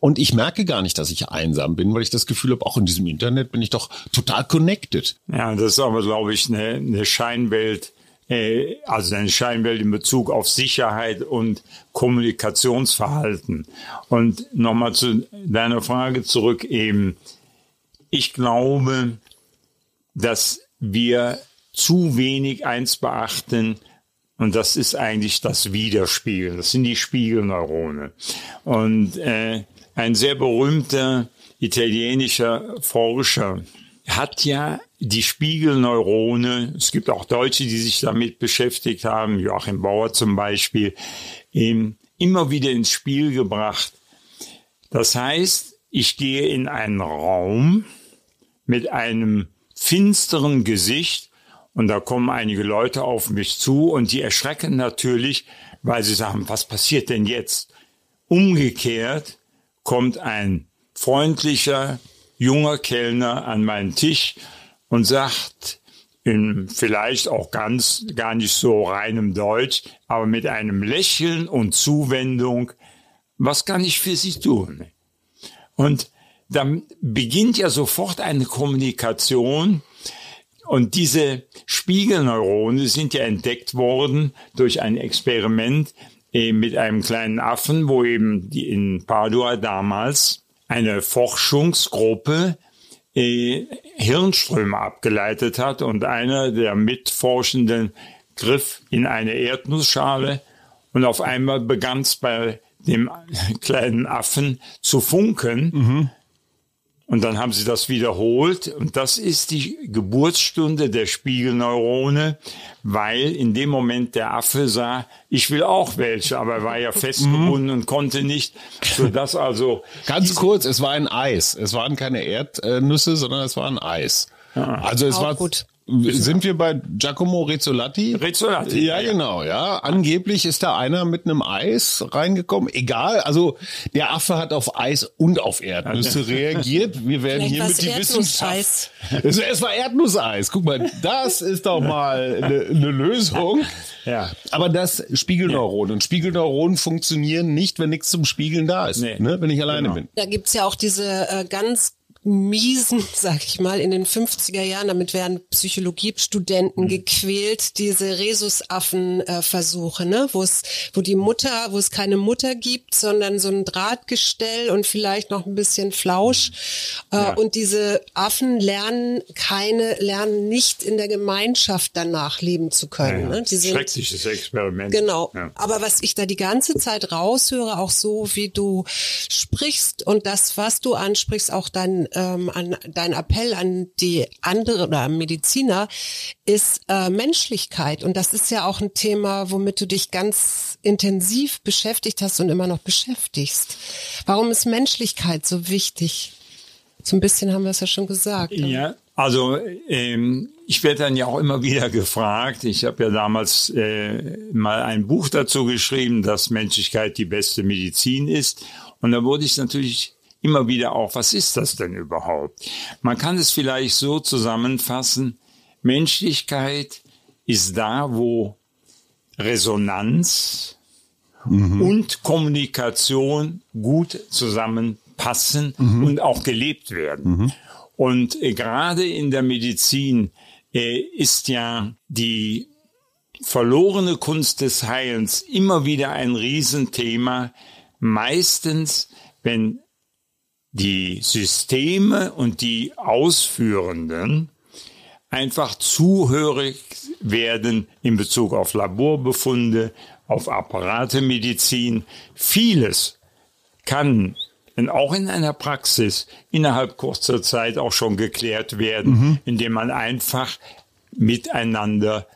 Und ich merke gar nicht, dass ich einsam bin, weil ich das Gefühl habe, auch in diesem Internet bin ich doch total connected. Ja, das ist aber, glaube ich, eine, eine Scheinwelt äh, also deine Scheinwelt in Bezug auf Sicherheit und Kommunikationsverhalten. Und nochmal zu deiner Frage zurück eben. Ich glaube, dass wir zu wenig eins beachten, und das ist eigentlich das Widerspiegeln. Das sind die Spiegelneurone. Und äh, ein sehr berühmter italienischer Forscher hat ja die Spiegelneurone, es gibt auch Deutsche, die sich damit beschäftigt haben, Joachim Bauer zum Beispiel, immer wieder ins Spiel gebracht. Das heißt, ich gehe in einen Raum mit einem finsteren Gesicht und da kommen einige Leute auf mich zu und die erschrecken natürlich, weil sie sagen, was passiert denn jetzt? Umgekehrt kommt ein freundlicher, junger Kellner an meinen Tisch und sagt, in vielleicht auch ganz, gar nicht so reinem Deutsch, aber mit einem Lächeln und Zuwendung, was kann ich für Sie tun? Und dann beginnt ja sofort eine Kommunikation, und diese Spiegelneurone sind ja entdeckt worden durch ein Experiment mit einem kleinen Affen, wo eben in Padua damals eine Forschungsgruppe äh, Hirnströme abgeleitet hat und einer der Mitforschenden griff in eine Erdnussschale und auf einmal begann es bei dem kleinen Affen zu funken. Mhm. Und dann haben sie das wiederholt. Und das ist die Geburtsstunde der Spiegelneurone, weil in dem Moment der Affe sah, ich will auch welche, aber er war ja festgebunden mhm. und konnte nicht, sodass also... Ganz kurz, es war ein Eis. Es waren keine Erdnüsse, sondern es war ein Eis. Ja. Also es auch war gut. Sind wir bei Giacomo Rizzolatti? Rizzolatti. Ja, genau, ja. Angeblich ist da einer mit einem Eis reingekommen. Egal, also der Affe hat auf Eis und auf Erdnüsse reagiert. Wir werden hier mit die Wissenschaft. Es, es war Erdnusseis. Guck mal, das ist doch mal eine, eine Lösung. Ja. Aber das Spiegelneuronen. Und Spiegelneuronen funktionieren nicht, wenn nichts zum Spiegeln da ist. Nee. Ne? Wenn ich alleine genau. bin. Da gibt's ja auch diese äh, ganz miesen, sag ich mal, in den 50er Jahren, damit werden Psychologiestudenten mhm. gequält, diese Rhesusaffen-Versuche, ne? wo es, wo die Mutter, wo es keine Mutter gibt, sondern so ein Drahtgestell und vielleicht noch ein bisschen Flausch. Äh, ja. Und diese Affen lernen keine, lernen nicht in der Gemeinschaft danach leben zu können. Ja, ja. Ne? Die sind, Schreckliches Experiment. Genau. Aber was ich da die ganze Zeit raushöre, auch so wie du sprichst und das, was du ansprichst, auch dein ähm, an dein Appell an die andere oder Mediziner ist äh, Menschlichkeit. Und das ist ja auch ein Thema, womit du dich ganz intensiv beschäftigt hast und immer noch beschäftigst. Warum ist Menschlichkeit so wichtig? So ein bisschen haben wir es ja schon gesagt. Ne? Ja, also ähm, ich werde dann ja auch immer wieder gefragt. Ich habe ja damals äh, mal ein Buch dazu geschrieben, dass Menschlichkeit die beste Medizin ist. Und da wurde ich natürlich immer wieder auch, was ist das denn überhaupt? Man kann es vielleicht so zusammenfassen, Menschlichkeit ist da, wo Resonanz mhm. und Kommunikation gut zusammenpassen mhm. und auch gelebt werden. Mhm. Und äh, gerade in der Medizin äh, ist ja die verlorene Kunst des Heilens immer wieder ein Riesenthema. Meistens, wenn die Systeme und die Ausführenden einfach zuhörig werden in Bezug auf Laborbefunde, auf Apparatemedizin. Vieles kann auch in einer Praxis innerhalb kurzer Zeit auch schon geklärt werden, mhm. indem man einfach miteinander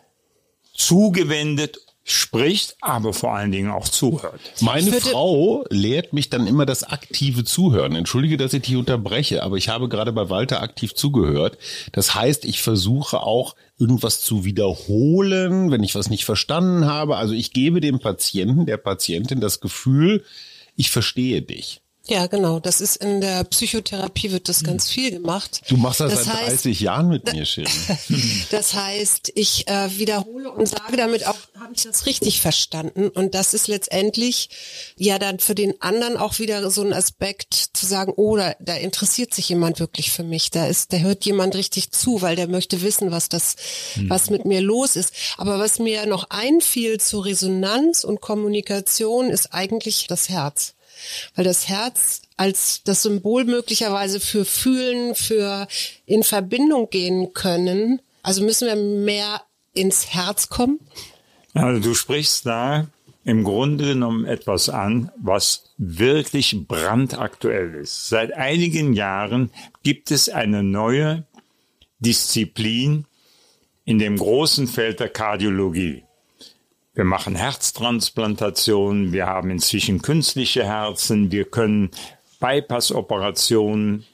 zugewendet spricht, aber vor allen Dingen auch zuhört. Meine Frau lehrt mich dann immer das aktive Zuhören. Entschuldige, dass ich dich unterbreche, aber ich habe gerade bei Walter aktiv zugehört. Das heißt, ich versuche auch irgendwas zu wiederholen, wenn ich was nicht verstanden habe. Also ich gebe dem Patienten, der Patientin das Gefühl, ich verstehe dich. Ja, genau. Das ist in der Psychotherapie wird das ganz viel gemacht. Du machst das, Das seit heißt- 30 Jahren mit mir, Shirin. Das heißt, ich äh, wiederhole und sage damit auch, habe ich das richtig verstanden? Und das ist letztendlich ja dann für den anderen auch wieder so ein Aspekt zu sagen, oh, da, da interessiert sich jemand wirklich für mich. Da ist, da hört jemand richtig zu, weil der möchte wissen, was das, was mit mir los ist. Aber was mir noch einfiel zur Resonanz und Kommunikation ist eigentlich das Herz. Weil das Herz als das Symbol möglicherweise für fühlen, für in Verbindung gehen können. Also müssen wir mehr ins Herz kommen. Also du sprichst da im Grunde genommen etwas an, was wirklich brandaktuell ist. Seit einigen Jahren gibt es eine neue Disziplin in dem großen Feld der Kardiologie. Wir machen Herztransplantationen, wir haben inzwischen künstliche Herzen, wir können Bypass-Operationen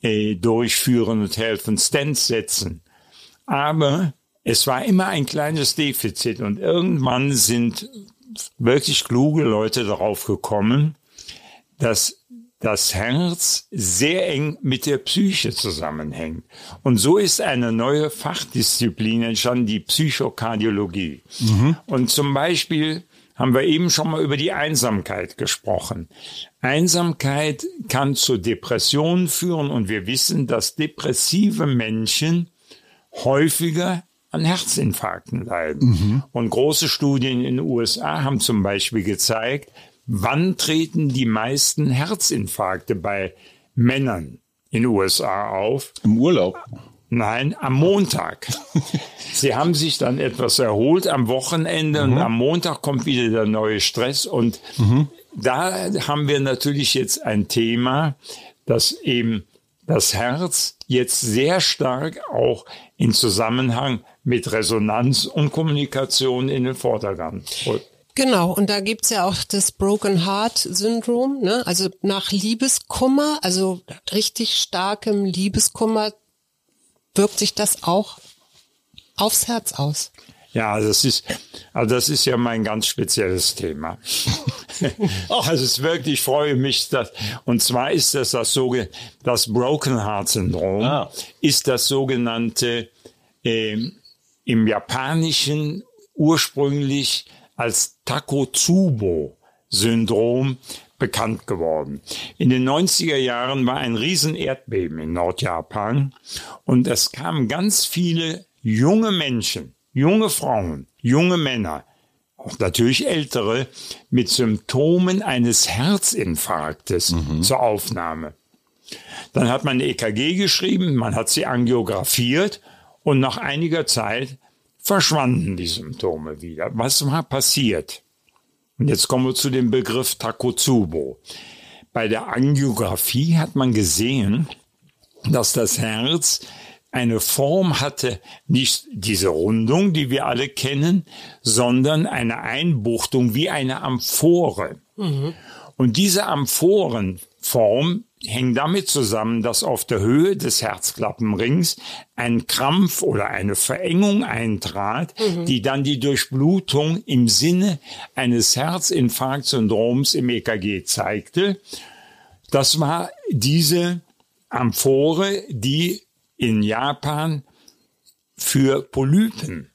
äh, durchführen und helfen, Stents setzen. Aber es war immer ein kleines Defizit und irgendwann sind wirklich kluge Leute darauf gekommen, dass das Herz sehr eng mit der Psyche zusammenhängt. Und so ist eine neue Fachdisziplin entstanden, die Psychokardiologie. Und zum Beispiel haben wir eben schon mal über die Einsamkeit gesprochen. Einsamkeit kann zu Depressionen führen und wir wissen, dass depressive Menschen häufiger an Herzinfarkten leiden. Und große Studien in den USA haben zum Beispiel gezeigt, wann treten die meisten Herzinfarkte bei Männern in den USA auf. Im Urlaub. Nein, am Montag. Sie haben sich dann etwas erholt am Wochenende und am Montag kommt wieder der neue Stress und da haben wir natürlich jetzt ein Thema, das eben das Herz jetzt sehr stark auch in Zusammenhang mit Resonanz und Kommunikation in den Vordergrund rückt. Genau, und da gibt's ja auch das Broken Heart Syndrom, ne? also nach Liebeskummer, also richtig starkem Liebeskummer, wirkt sich das auch aufs Herz aus. Ja, das ist, also das ist ja mein ganz spezielles Thema. also es ist wirklich, ich freue mich, dass, und zwar ist das das sogenannte, das Broken Heart Syndrom, Ah. ist das sogenannte, ähm, im Japanischen ursprünglich als Takotsubo-Syndrom bekannt geworden. In den 90er Jahren war ein riesen Erdbeben in Nordjapan und es kamen ganz viele junge Menschen, junge Frauen, junge Männer, auch natürlich ältere, mit Symptomen eines Herzinfarktes zur Aufnahme. Dann hat man eine EKG geschrieben, man hat sie angiografiert und nach einiger Zeit verschwanden die Symptome wieder. Was war passiert? Und jetzt kommen wir zu dem Begriff Takotsubo. Bei der Angiografie hat man gesehen, dass das Herz eine Form hatte, nicht diese Rundung, die wir alle kennen, sondern eine Einbuchtung wie eine Amphore. Und diese Amphorenform hängt damit zusammen, dass auf der Höhe des Herzklappenrings ein Krampf oder eine Verengung eintrat, die dann die Durchblutung im Sinne eines Herzinfarktsyndroms im EKG zeigte. Das war diese Amphore, die in Japan für Polypen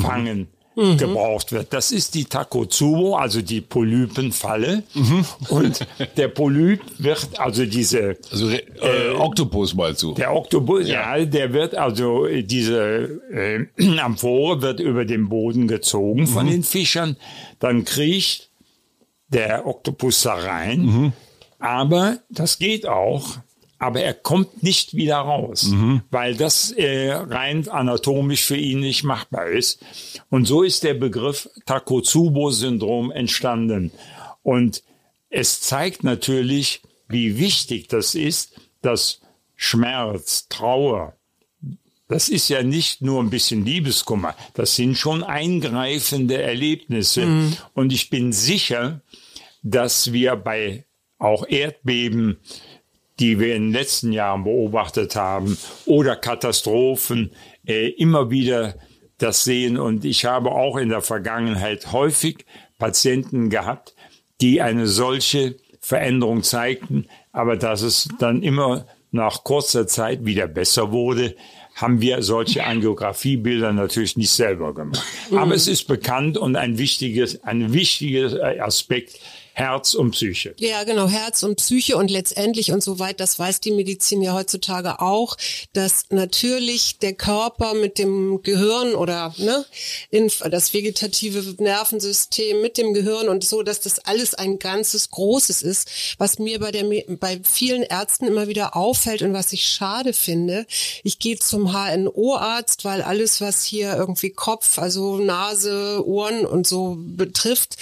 fangen gebraucht wird. Das ist die Takotsubo, also die Polypenfalle. Und der Polyp wird, also diese, Also äh, Oktopus meinst du? der Oktopus, ja. der wird also, äh, diese äh, Amphore wird über den Boden gezogen von den Fischern. Dann kriecht der Oktopus da rein. Aber das geht auch. Aber er kommt nicht wieder raus, weil das äh, rein anatomisch für ihn nicht machbar ist. Und so ist der Begriff Takotsubo-Syndrom entstanden. Und es zeigt natürlich, wie wichtig das ist, dass Schmerz, Trauer, das ist ja nicht nur ein bisschen Liebeskummer, das sind schon eingreifende Erlebnisse. Und ich bin sicher, dass wir bei auch Erdbeben, die wir in den letzten Jahren beobachtet haben, oder Katastrophen, äh, immer wieder das sehen. Und ich habe auch in der Vergangenheit häufig Patienten gehabt, die eine solche Veränderung zeigten, aber dass es dann immer nach kurzer Zeit wieder besser wurde, haben wir solche Angiografiebilder natürlich nicht selber gemacht. Aber es ist bekannt und ein wichtiges, ein wichtiger Aspekt Herz und Psyche. Ja, genau, Herz und Psyche und letztendlich und so weit, das weiß die Medizin ja heutzutage auch, dass natürlich der Körper mit dem Gehirn oder ne, das vegetative Nervensystem mit dem Gehirn und so, dass das alles ein ganzes Großes ist, was mir bei der bei vielen Ärzten immer wieder auffällt und was ich schade finde. Ich gehe zum HNO-Arzt, weil alles, was hier irgendwie Kopf, also Nase, Ohren und so betrifft,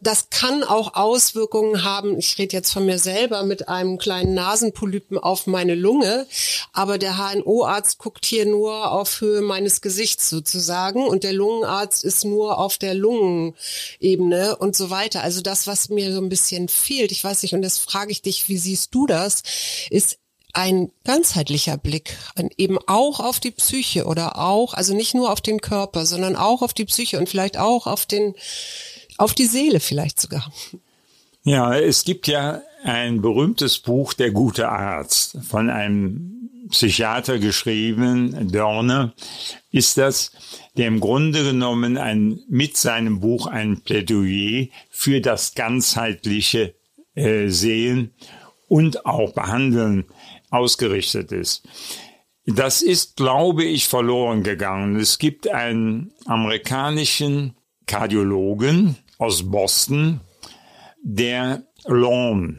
das kann auch Auswirkungen haben. Ich rede jetzt von mir selber mit einem kleinen Nasenpolypen auf meine Lunge, aber der HNO-Arzt guckt hier nur auf Höhe meines Gesichts sozusagen und der Lungenarzt ist nur auf der Lungenebene und so weiter. Also das, was mir so ein bisschen fehlt, ich weiß nicht, und das frage ich dich, wie siehst du das, ist ein ganzheitlicher Blick, eben auch auf die Psyche oder auch, also nicht nur auf den Körper, sondern auch auf die Psyche und vielleicht auch auf den, auf die Seele vielleicht sogar. Ja, es gibt ja ein berühmtes Buch, Der gute Arzt, von einem Psychiater geschrieben, Dörner, ist das, der im Grunde genommen ein, mit seinem Buch ein Plädoyer für das ganzheitliche äh, Sehen und auch Behandeln ausgerichtet ist. Das ist, glaube ich, verloren gegangen. Es gibt einen amerikanischen Kardiologen aus Boston, der Lorne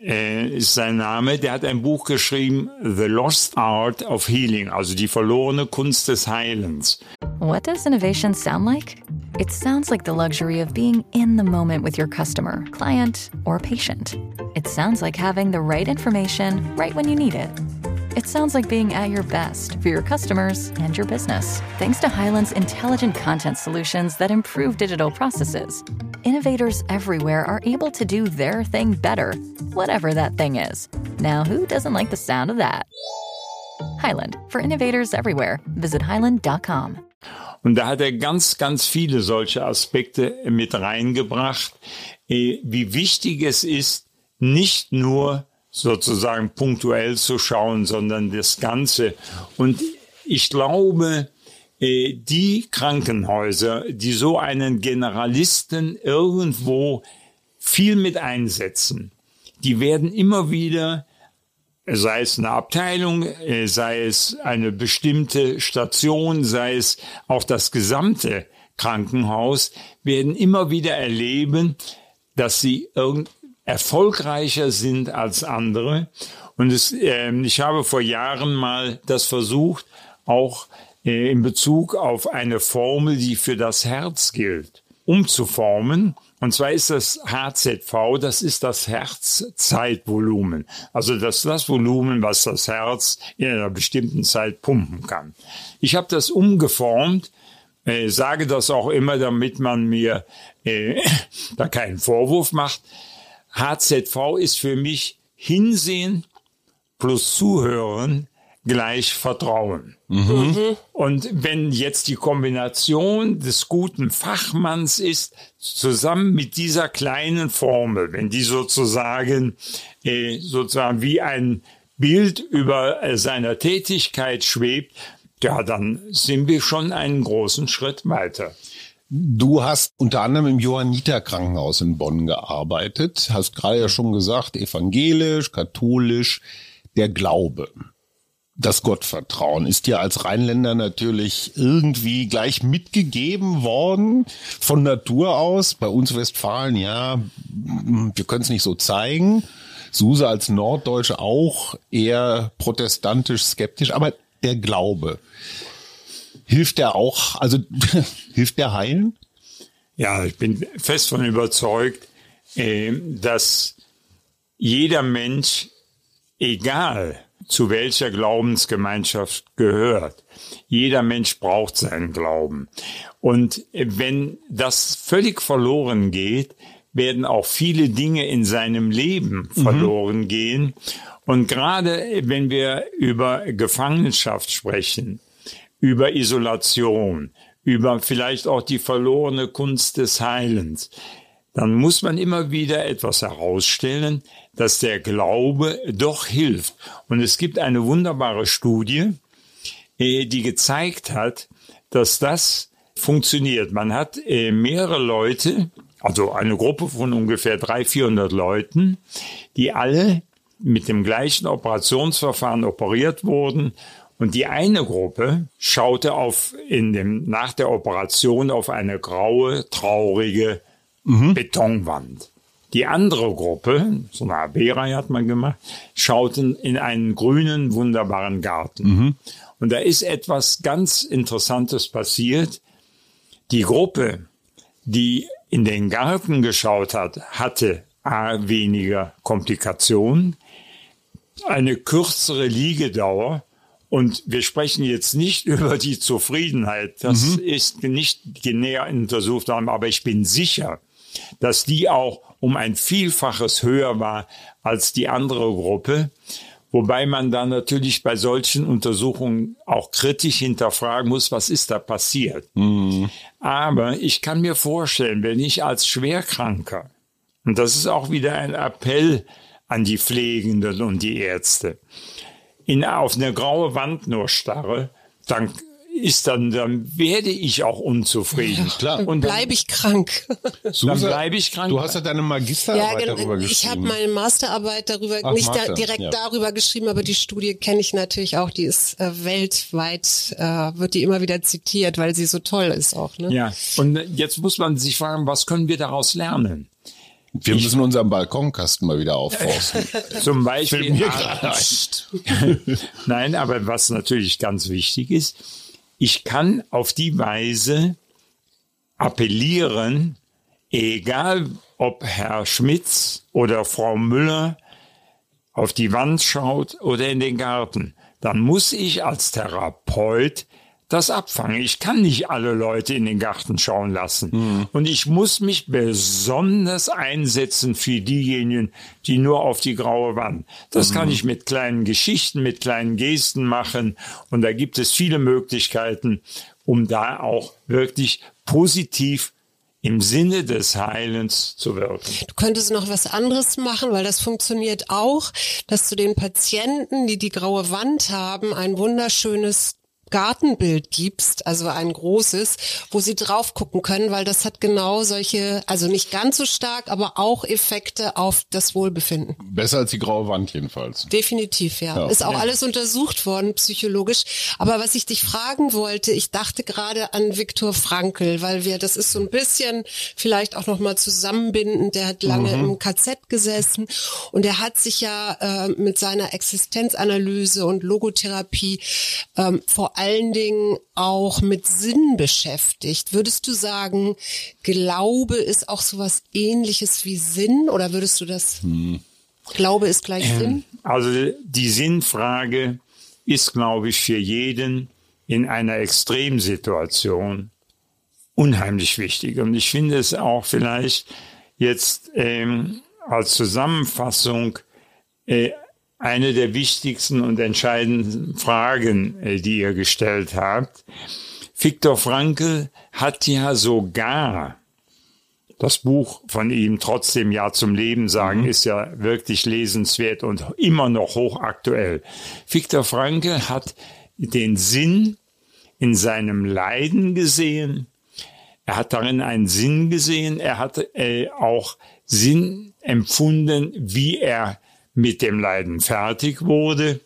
äh, ist sein Name, der hat ein Buch geschrieben, The Lost Art of Healing, also die verlorene Kunst des Heilens. What does innovation sound like? It sounds like the luxury of being in the moment with your customer, client, or patient. It sounds like having the right information right when you need it. It sounds like being at your best for your customers and your business. Thanks to Highland's intelligent content solutions that improve digital processes, innovators everywhere are able to do their thing better, whatever that thing is. Now, who doesn't like the sound of that? Highland, for innovators everywhere. Visit highland.com. Und da hat er ganz, ganz viele solche Aspekte mit reingebracht, äh, wie wichtig es ist, nicht nur sozusagen punktuell zu schauen, sondern das Ganze. Und ich glaube, äh, die Krankenhäuser, die so einen Generalisten irgendwo viel mit einsetzen, die werden immer wieder, sei es eine Abteilung, äh, sei es eine bestimmte Station, sei es auch das gesamte Krankenhaus, werden immer wieder erleben, dass sie irgend erfolgreicher sind als andere. Und es, äh, ich habe vor Jahren mal das versucht, auch äh, in Bezug auf eine Formel, die für das Herz gilt, umzuformen. Und zwar ist das HZV, das ist das Herzzeitvolumen. Also das das Volumen, was das Herz in einer bestimmten Zeit pumpen kann. Ich habe das umgeformt, äh, sage das auch immer, damit man mir äh, da keinen Vorwurf macht. HZV ist für mich Hinsehen plus Zuhören gleich Vertrauen. Mhm. Und wenn jetzt die Kombination des guten Fachmanns ist, zusammen mit dieser kleinen Formel, wenn die sozusagen, äh, sozusagen wie ein Bild über äh, seiner Tätigkeit schwebt, ja, dann sind wir schon einen großen Schritt weiter. Du hast unter anderem im Johanniter Krankenhaus in Bonn gearbeitet, hast gerade ja schon gesagt, evangelisch, katholisch, der Glaube. Das Gottvertrauen ist dir als Rheinländer natürlich irgendwie gleich mitgegeben worden von Natur aus. Bei uns Westfalen, ja, wir können es nicht so zeigen. Suse als Norddeutsche auch eher protestantisch skeptisch, aber der Glaube. Hilft der auch, also hilft der heilen? Ja, ich bin fest von überzeugt, äh, dass jeder Mensch, egal zu welcher Glaubensgemeinschaft gehört, jeder Mensch braucht seinen Glauben. Und wenn das völlig verloren geht, werden auch viele Dinge in seinem Leben mhm. verloren mhm. gehen. Und gerade wenn wir über Gefangenschaft sprechen, über Isolation, über vielleicht auch die verlorene Kunst des Heilens, dann muss man immer wieder etwas herausstellen, dass der Glaube doch hilft. Und es gibt eine wunderbare Studie, äh, die gezeigt hat, dass das funktioniert. Man hat äh, mehrere Leute, also eine Gruppe von ungefähr 300, 400 Leuten, die alle mit dem gleichen Operationsverfahren operiert wurden. Und die eine Gruppe schaute auf in dem, nach der Operation auf eine graue, traurige mhm. Betonwand. Die andere Gruppe, so eine AB-Reihe hat man gemacht, schauten in einen grünen, wunderbaren Garten. Mhm. Und da ist etwas ganz Interessantes passiert. Die Gruppe, die in den Garten geschaut hat, hatte A, weniger Komplikationen, eine kürzere Liegedauer und wir sprechen jetzt nicht über die Zufriedenheit. Das mhm. ist nicht näher untersucht worden, aber ich bin sicher, dass die auch um ein Vielfaches höher war als die andere Gruppe. Wobei man dann natürlich bei solchen Untersuchungen auch kritisch hinterfragen muss, was ist da passiert. Mhm. Aber ich kann mir vorstellen, wenn ich als Schwerkranker, und das ist auch wieder ein Appell an die Pflegenden und die Ärzte, in, auf eine graue Wand nur starre, dann ist dann, dann werde ich auch unzufrieden. Ja, klar. Und bleibe ich krank. dann bleibe ich krank. Du hast ja deine Magisterarbeit ja, darüber geschrieben. Ich habe meine Masterarbeit darüber, Ach, nicht da, direkt ja. darüber geschrieben, aber die Studie kenne ich natürlich auch. Die ist äh, weltweit, äh, wird die immer wieder zitiert, weil sie so toll ist auch. Ne? Ja, und jetzt muss man sich fragen, was können wir daraus lernen? Wir müssen unseren Balkonkasten mal wieder aufforsten. Zum Beispiel. Nein, aber was natürlich ganz wichtig ist, ich kann auf die Weise appellieren, egal ob Herr Schmitz oder Frau Müller auf die Wand schaut oder in den Garten, dann muss ich als Therapeut das abfangen. Ich kann nicht alle Leute in den Garten schauen lassen. Mhm. Und ich muss mich besonders einsetzen für diejenigen, die nur auf die graue Wand. Das mhm. kann ich mit kleinen Geschichten, mit kleinen Gesten machen. Und da gibt es viele Möglichkeiten, um da auch wirklich positiv im Sinne des Heilens zu wirken. Du könntest noch was anderes machen, weil das funktioniert auch, dass du den Patienten, die die graue Wand haben, ein wunderschönes Gartenbild gibst, also ein großes, wo sie drauf gucken können, weil das hat genau solche, also nicht ganz so stark, aber auch Effekte auf das Wohlbefinden. Besser als die graue Wand jedenfalls. Definitiv, ja. ja. Ist auch ja. alles untersucht worden, psychologisch. Aber was ich dich fragen wollte, ich dachte gerade an Viktor Frankl, weil wir, das ist so ein bisschen vielleicht auch nochmal zusammenbinden, der hat lange mhm. im KZ gesessen und er hat sich ja äh, mit seiner Existenzanalyse und Logotherapie ähm, vor allen Dingen auch mit Sinn beschäftigt. Würdest du sagen, Glaube ist auch sowas ähnliches wie Sinn oder würdest du das hm. Glaube ist gleich ähm, Sinn? Also die Sinnfrage ist, glaube ich, für jeden in einer Extremsituation unheimlich wichtig. Und ich finde es auch vielleicht jetzt ähm, als Zusammenfassung äh, eine der wichtigsten und entscheidenden Fragen, äh, die ihr gestellt habt. Viktor Frankl hat ja sogar das Buch von ihm trotzdem Ja zum Leben sagen, mhm. ist ja wirklich lesenswert und immer noch hochaktuell. Viktor Frankl hat den Sinn in seinem Leiden gesehen. Er hat darin einen Sinn gesehen. Er hat äh, auch Sinn empfunden, wie er mit dem Leiden fertig wurde.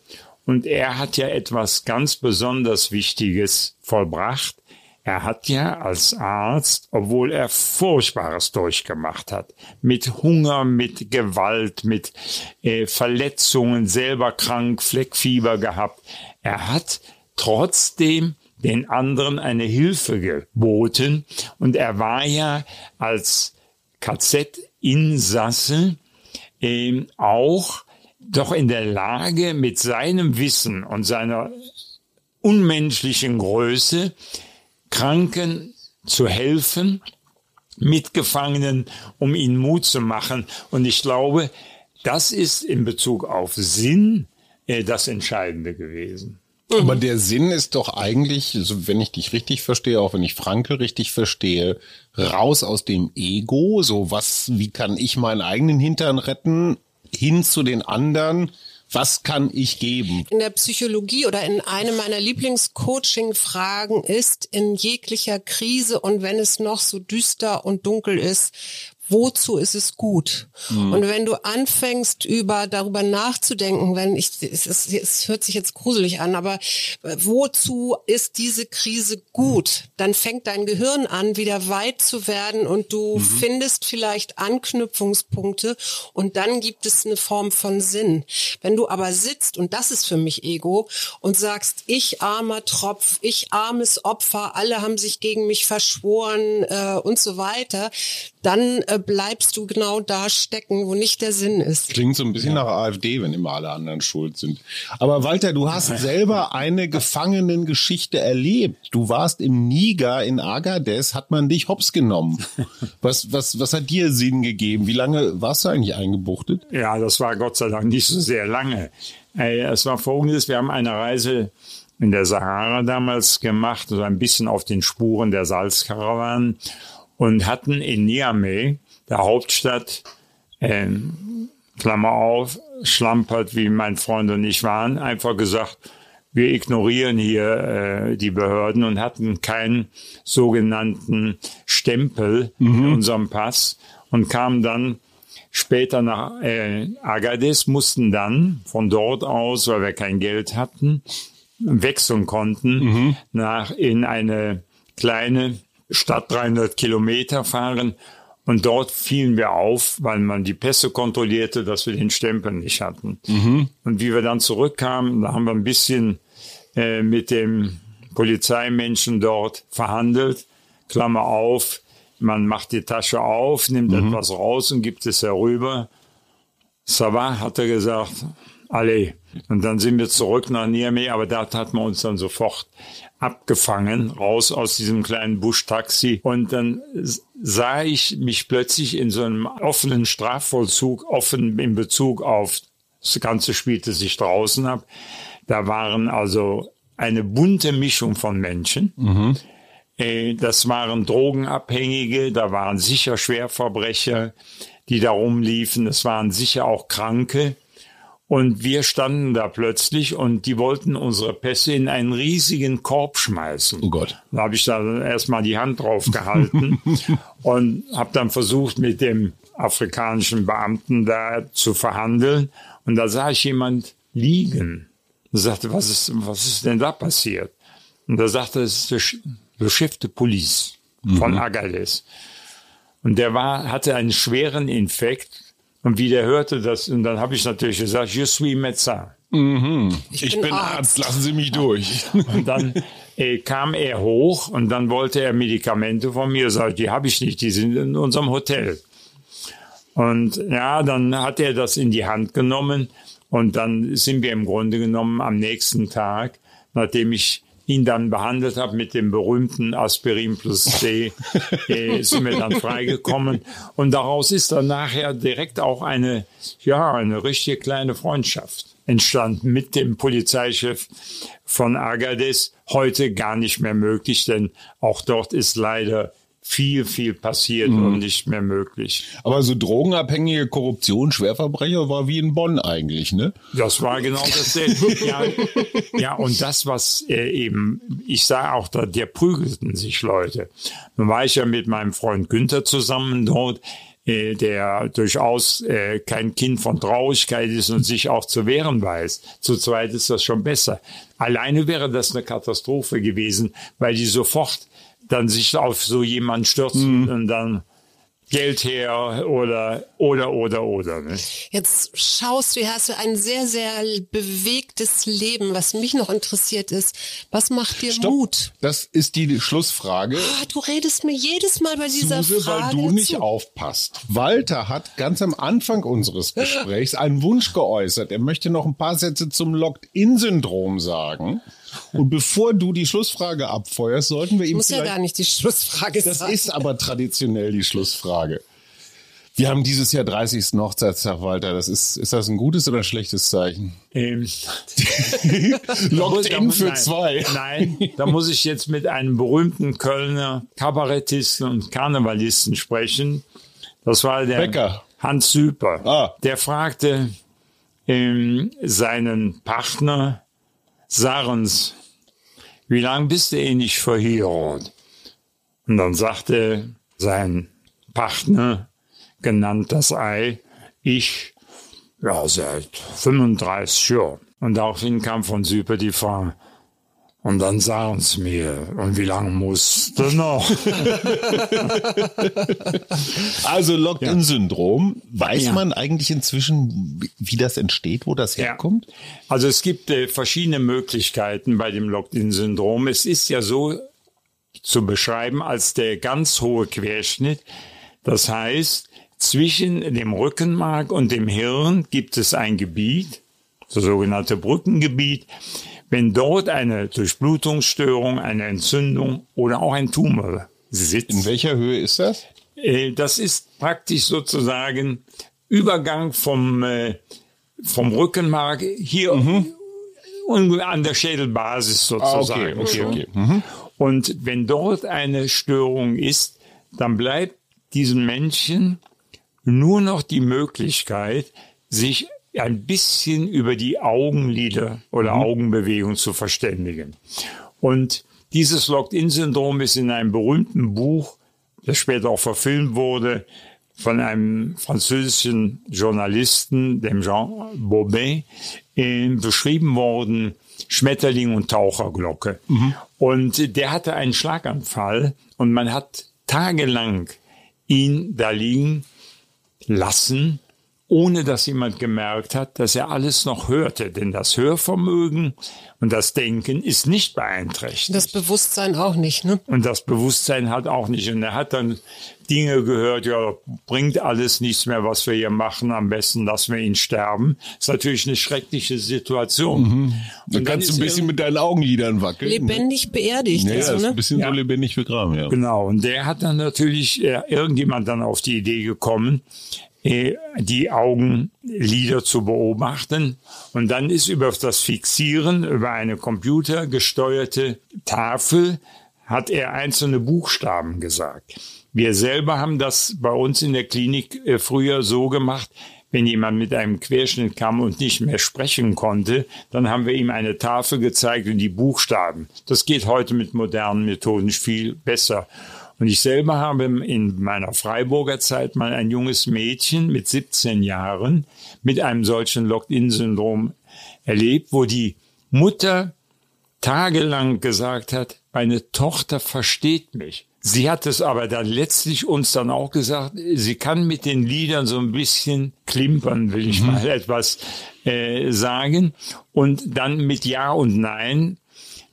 Und er hat ja etwas ganz besonders Wichtiges vollbracht. Er hat ja als Arzt, obwohl er Furchtbares durchgemacht hat, mit Hunger, mit Gewalt, mit äh, Verletzungen, selber krank, Fleckfieber gehabt, er hat trotzdem den anderen eine Hilfe geboten und er war ja als KZ-Insasse ähm, auch doch in der Lage, mit seinem Wissen und seiner unmenschlichen Größe Kranken zu helfen, Mitgefangenen, um ihnen Mut zu machen. Und ich glaube, das ist in Bezug auf Sinn äh, das Entscheidende gewesen. Aber der Sinn ist doch eigentlich, wenn ich dich richtig verstehe, auch wenn ich Franke richtig verstehe, raus aus dem Ego, so was, wie kann ich meinen eigenen Hintern retten, hin zu den anderen, was kann ich geben? In der Psychologie oder in einem meiner Lieblingscoaching-Fragen ist in jeglicher Krise und wenn es noch so düster und dunkel ist, wozu ist es gut? Mhm. Und wenn du anfängst, über darüber nachzudenken, wenn ich, es, es, es hört sich jetzt gruselig an, aber äh, wozu ist diese Krise gut? Dann fängt dein Gehirn an, wieder weit zu werden und du mhm. findest vielleicht Anknüpfungspunkte und dann gibt es eine Form von Sinn. Wenn du aber sitzt, und das ist für mich Ego, und sagst, ich armer Tropf, ich armes Opfer, alle haben sich gegen mich verschworen äh, und so weiter, dann äh, bleibst du genau da stecken, wo nicht der Sinn ist. Klingt so ein bisschen ja. nach AfD, wenn immer alle anderen schuld sind. Aber Walter, du hast selber eine Gefangenengeschichte erlebt. Du warst im Niger in Agadez, hat man dich hops genommen. Was, was, was hat dir Sinn gegeben? Wie lange warst du eigentlich eingebuchtet? Ja, das war Gott sei Dank nicht so sehr lange. Es war folgendes, wir haben eine Reise in der Sahara damals gemacht, so ein bisschen auf den Spuren der Salzkarawanen und hatten in Niamey, der Hauptstadt, äh, Klammer auf, schlampert, wie mein Freund und ich waren, einfach gesagt, wir ignorieren hier äh, die Behörden und hatten keinen sogenannten Stempel mhm. in unserem Pass und kamen dann später nach äh, Agadez, mussten dann von dort aus, weil wir kein Geld hatten, wechseln konnten mhm. nach in eine kleine Stadt 300 Kilometer fahren. Und dort fielen wir auf, weil man die Pässe kontrollierte, dass wir den Stempel nicht hatten. Mhm. Und wie wir dann zurückkamen, da haben wir ein bisschen äh, mit dem Polizeimenschen dort verhandelt. Klammer auf, man macht die Tasche auf, nimmt mhm. etwas raus und gibt es herüber. Sava hat er gesagt, alle. Und dann sind wir zurück nach Niamey, aber da hat man uns dann sofort abgefangen, raus aus diesem kleinen Buschtaxi. Und dann sah ich mich plötzlich in so einem offenen Strafvollzug, offen in Bezug auf das Ganze spielte sich draußen ab. Da waren also eine bunte Mischung von Menschen. Mhm. Äh, das waren Drogenabhängige, da waren sicher Schwerverbrecher, die da rumliefen. Es waren sicher auch Kranke. Und wir standen da plötzlich und die wollten unsere Pässe in einen riesigen Korb schmeißen. Oh Gott. Da habe ich da erstmal die Hand drauf gehalten und habe dann versucht, mit dem afrikanischen Beamten da zu verhandeln. Und da sah ich jemand liegen. Und sagte, was ist, was ist denn da passiert? Und da sagte, es ist der Chef de Police von mhm. Agades. Und der war, hatte einen schweren Infekt und wie der hörte das, und dann habe ich natürlich gesagt, je suis médecin. Mhm. Ich, ich, bin, bin Arzt. Arzt. lassen Sie mich durch. Und dann äh, kam er hoch und dann wollte er Medikamente von mir. Sag, die habe ich nicht, die sind in unserem Hotel. Und ja, dann hat er das in die Hand genommen und dann sind wir im Grunde genommen am nächsten Tag, nachdem ich ihn dann behandelt habe mit dem berühmten Aspirin plus C, äh, sind wir dann freigekommen. Und daraus ist dann nachher direkt auch eine, ja, eine richtige kleine Freundschaft entstanden mit dem Polizeichef von Agadez. Heute gar nicht mehr möglich, denn auch dort ist leider viel, viel passiert mhm. und nicht mehr möglich. Aber so drogenabhängige Korruption, Schwerverbrecher war wie in Bonn eigentlich, ne? Das war genau dasselbe. ja, ja, und das, was äh, eben, ich sah auch, da, der prügelten sich Leute. Nun war ich ja mit meinem Freund Günther zusammen dort äh, der durchaus äh, kein Kind von Traurigkeit ist und sich auch zu wehren weiß. Zu zweit ist das schon besser. Alleine wäre das eine Katastrophe gewesen, weil die sofort dann sich auf so jemanden stürzen mhm. und dann Geld her oder oder oder oder. Ne? Jetzt schaust du, hast du ein sehr sehr bewegtes Leben. Was mich noch interessiert ist, was macht dir Stopp. Mut? Das ist die Schlussfrage. Ah, du redest mir jedes Mal bei dieser Suse, Frage weil du nicht zu. aufpasst. Walter hat ganz am Anfang unseres Gesprächs einen Wunsch geäußert. Er möchte noch ein paar Sätze zum Locked-in-Syndrom sagen. Und bevor du die Schlussfrage abfeuerst, sollten wir ihm Muss ja gar nicht die Schlussfrage das sein. Das ist aber traditionell die Schlussfrage. Wir haben dieses Jahr 30. Hochzeitstag, Walter. Das ist, ist das ein gutes oder ein schlechtes Zeichen? Ähm, Locked in für nein, zwei. Nein, da muss ich jetzt mit einem berühmten Kölner Kabarettisten und Karnevalisten sprechen. Das war der Becker. Hans Süper. Ah. Der fragte ähm, seinen Partner Sarens, wie lang bist du eh nicht verheiratet? Und dann sagte sein Partner, genannt das Ei, ich, ja, seit 35 Jahren. Und daraufhin kam von Süper die Frage, und dann sagen sie mir, und wie lange musst du noch? Also Locked-in-Syndrom. Weiß Ja. man eigentlich inzwischen, wie- das entsteht, wo das herkommt? Also es gibt äh, verschiedene Möglichkeiten bei dem Locked-in-Syndrom. Es ist ja so zu beschreiben als der ganz hohe Querschnitt. Das heißt, zwischen dem Rückenmark und dem Hirn gibt es ein Gebiet, das sogenannte Brückengebiet. Wenn dort eine Durchblutungsstörung, eine Entzündung oder auch ein Tumor sitzt, In welcher Höhe ist das? äh, das ist praktisch sozusagen Übergang vom, äh, vom Rückenmark hier und an der Schädelbasis Mhm. Ah, okay, sozusagen. okay, okay. Mhm. Und wenn dort eine Störung ist, dann bleibt diesem Menschen nur noch die Möglichkeit, sich ein bisschen über die Augenlider oder Augenbewegung zu verständigen. Und dieses Locked-in-Syndrom ist in einem berühmten Buch, das später auch verfilmt wurde, von einem französischen Journalisten, dem Jean Bobet, äh, beschrieben worden, Schmetterling und Taucherglocke. Und der hatte einen Schlaganfall und man hat tagelang ihn da liegen lassen, ohne dass jemand gemerkt hat, dass er alles noch hörte. Denn das Hörvermögen und das Denken ist nicht beeinträchtigt. Das Bewusstsein auch nicht, ne? Und das Bewusstsein hat auch nicht. Und er hat dann Dinge gehört, ja, bringt alles nichts mehr, was wir hier machen. Am besten lassen wir ihn sterben. ist natürlich eine schreckliche Situation. Mhm. Da Und dann kannst du ein bisschen mit deinen Augenlidern wackeln. Lebendig beerdigt. Ja, also, ist ein ne? bisschen so Ja. lebendig wie Kram, ja. Genau, und der hat dann natürlich äh, irgendjemand dann auf die Idee gekommen, die Augenlider zu beobachten. Und dann ist über das Fixieren, über eine computergesteuerte Tafel, hat er einzelne Buchstaben gesagt. Wir selber haben das bei uns in der Klinik äh, früher so gemacht, wenn jemand mit einem Querschnitt kam und nicht mehr sprechen konnte, dann haben wir ihm eine Tafel gezeigt und die Buchstaben. Das geht heute mit modernen Methoden viel besser. Und ich selber habe in meiner Freiburger Zeit mal ein junges Mädchen mit 17 Jahren mit einem solchen Locked-in-Syndrom erlebt, wo die Mutter tagelang gesagt hat, meine Tochter versteht mich. Sie hat es aber dann letztlich uns dann auch gesagt, sie kann mit den Liedern so ein bisschen klimpern, will ich mal etwas äh, sagen. Und dann mit Ja und Nein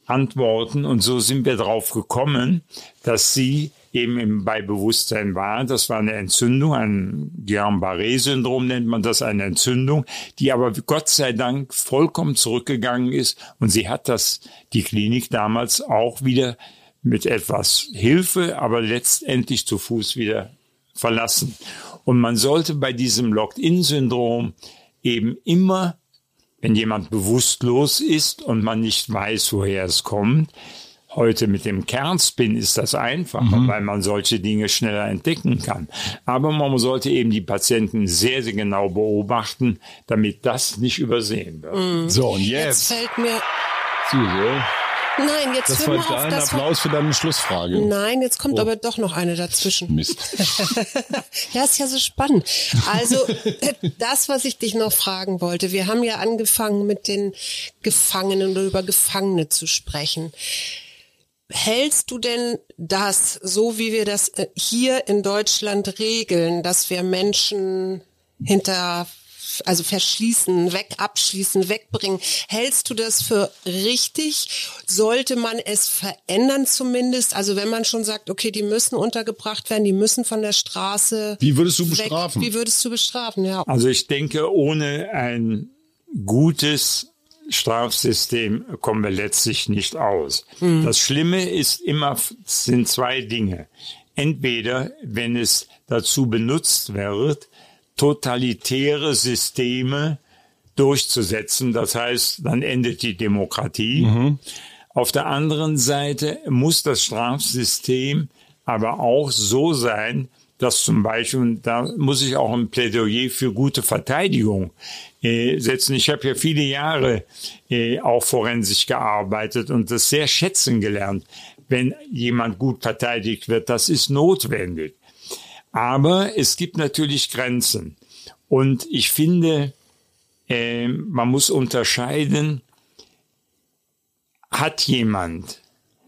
antworten. Und so sind wir drauf gekommen, dass sie eben bei Bewusstsein war. Das war eine Entzündung, ein Guillain-Barré-Syndrom nennt man das, eine Entzündung, die aber Gott sei Dank vollkommen zurückgegangen ist. Und sie hat das, die Klinik damals auch wieder mit etwas Hilfe, aber letztendlich zu Fuß wieder verlassen. Und man sollte bei diesem Locked-in-Syndrom eben immer, wenn jemand bewusstlos ist und man nicht weiß, woher es kommt, Heute mit dem Kernspin ist das einfacher, weil man solche Dinge schneller entdecken kann. Aber man sollte eben die Patienten sehr, sehr genau beobachten, damit das nicht übersehen wird. So, und Jetzt jetzt. fällt mir. Susi, Nein, jetzt Das hör war mal auf. Das war, Applaus für deine Schlussfrage. nein, jetzt Oh. kommt aber doch noch eine dazwischen. Mist. Ja, ist ja so spannend. Also das, was ich dich noch fragen wollte, wir haben ja angefangen mit den Gefangenen oder über Gefangene zu sprechen. Hältst du denn das, so wie wir das äh, hier in Deutschland regeln, dass wir Menschen hinter also verschließen, weg abschließen, wegbringen. Hältst du das für richtig? Sollte man es verändern zumindest? Also wenn man schon sagt, okay, die müssen untergebracht werden, die müssen von der Straße. Wie würdest du weg. bestrafen? Wie würdest du bestrafen? Ja. Also ich denke, ohne ein gutes Strafsystem kommen wir letztlich nicht aus. Das Schlimme ist immer, sind zwei Dinge. entweder, wenn es dazu benutzt wird, totalitäre Systeme durchzusetzen. Das heißt, dann endet die Demokratie. Mhm. Auf der anderen Seite muss das Strafsystem aber auch so sein, dass zum Beispiel, da muss ich auch ein Plädoyer für gute Verteidigung äh, setzen. Ich habe ja viele Jahre äh, auch forensisch gearbeitet und das sehr schätzen gelernt, wenn jemand gut verteidigt wird. Das ist notwendig. Aber es gibt natürlich Grenzen. Und ich finde, äh, man muss unterscheiden, hat jemand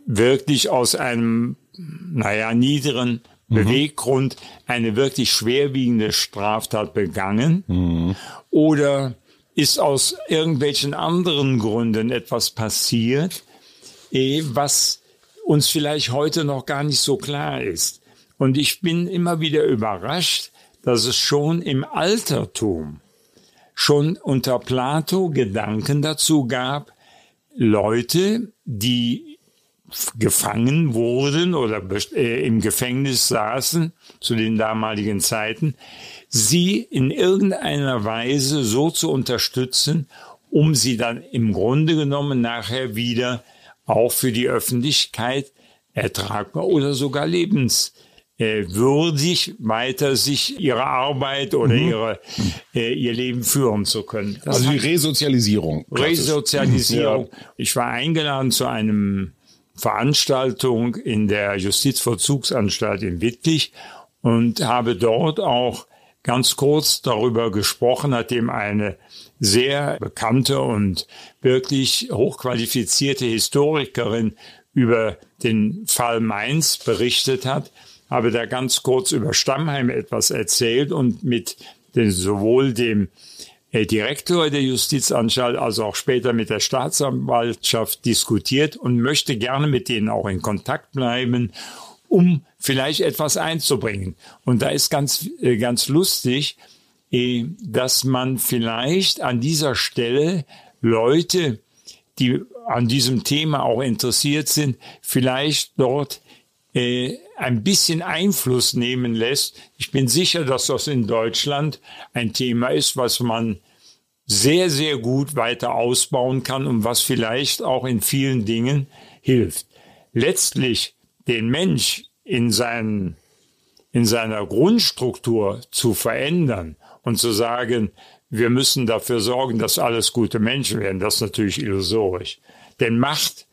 wirklich aus einem, naja, niederen mhm. Beweggrund eine wirklich schwerwiegende Straftat begangen mhm. oder ist aus irgendwelchen anderen Gründen etwas passiert, eh, was uns vielleicht heute noch gar nicht so klar ist. Und ich bin immer wieder überrascht, dass es schon im Altertum, schon unter Plato Gedanken dazu gab, Leute, die gefangen wurden oder äh, im Gefängnis saßen zu den damaligen Zeiten, sie in irgendeiner Weise so zu unterstützen, um sie dann im Grunde genommen nachher wieder auch für die Öffentlichkeit ertragbar oder sogar lebens äh, würdig weiter sich ihre Arbeit oder mhm. ihre, äh, ihr Leben führen zu können. Das also die Resozialisierung. Resozialisierung. Ja. Ich war eingeladen zu einem Veranstaltung in der Justizvollzugsanstalt in Wittlich und habe dort auch ganz kurz darüber gesprochen, nachdem eine sehr bekannte und wirklich hochqualifizierte Historikerin über den Fall Mainz berichtet hat, habe da ganz kurz über Stammheim etwas erzählt und mit den, sowohl dem äh, Direktor der Justizanstalt als auch später mit der Staatsanwaltschaft diskutiert und möchte gerne mit denen auch in Kontakt bleiben, um vielleicht etwas einzubringen. Und da ist ganz, äh, ganz lustig, äh, dass man vielleicht an dieser Stelle Leute, die an diesem Thema auch interessiert sind, vielleicht dort äh, ein bisschen Einfluss nehmen lässt. Ich bin sicher, dass das in Deutschland ein Thema ist, was man sehr, sehr gut weiter ausbauen kann und was vielleicht auch in vielen Dingen hilft. Letztlich den Mensch in, seinen, in seiner Grundstruktur zu verändern und zu sagen, wir müssen dafür sorgen, dass alles gute Menschen werden, das ist natürlich illusorisch. Denn Macht,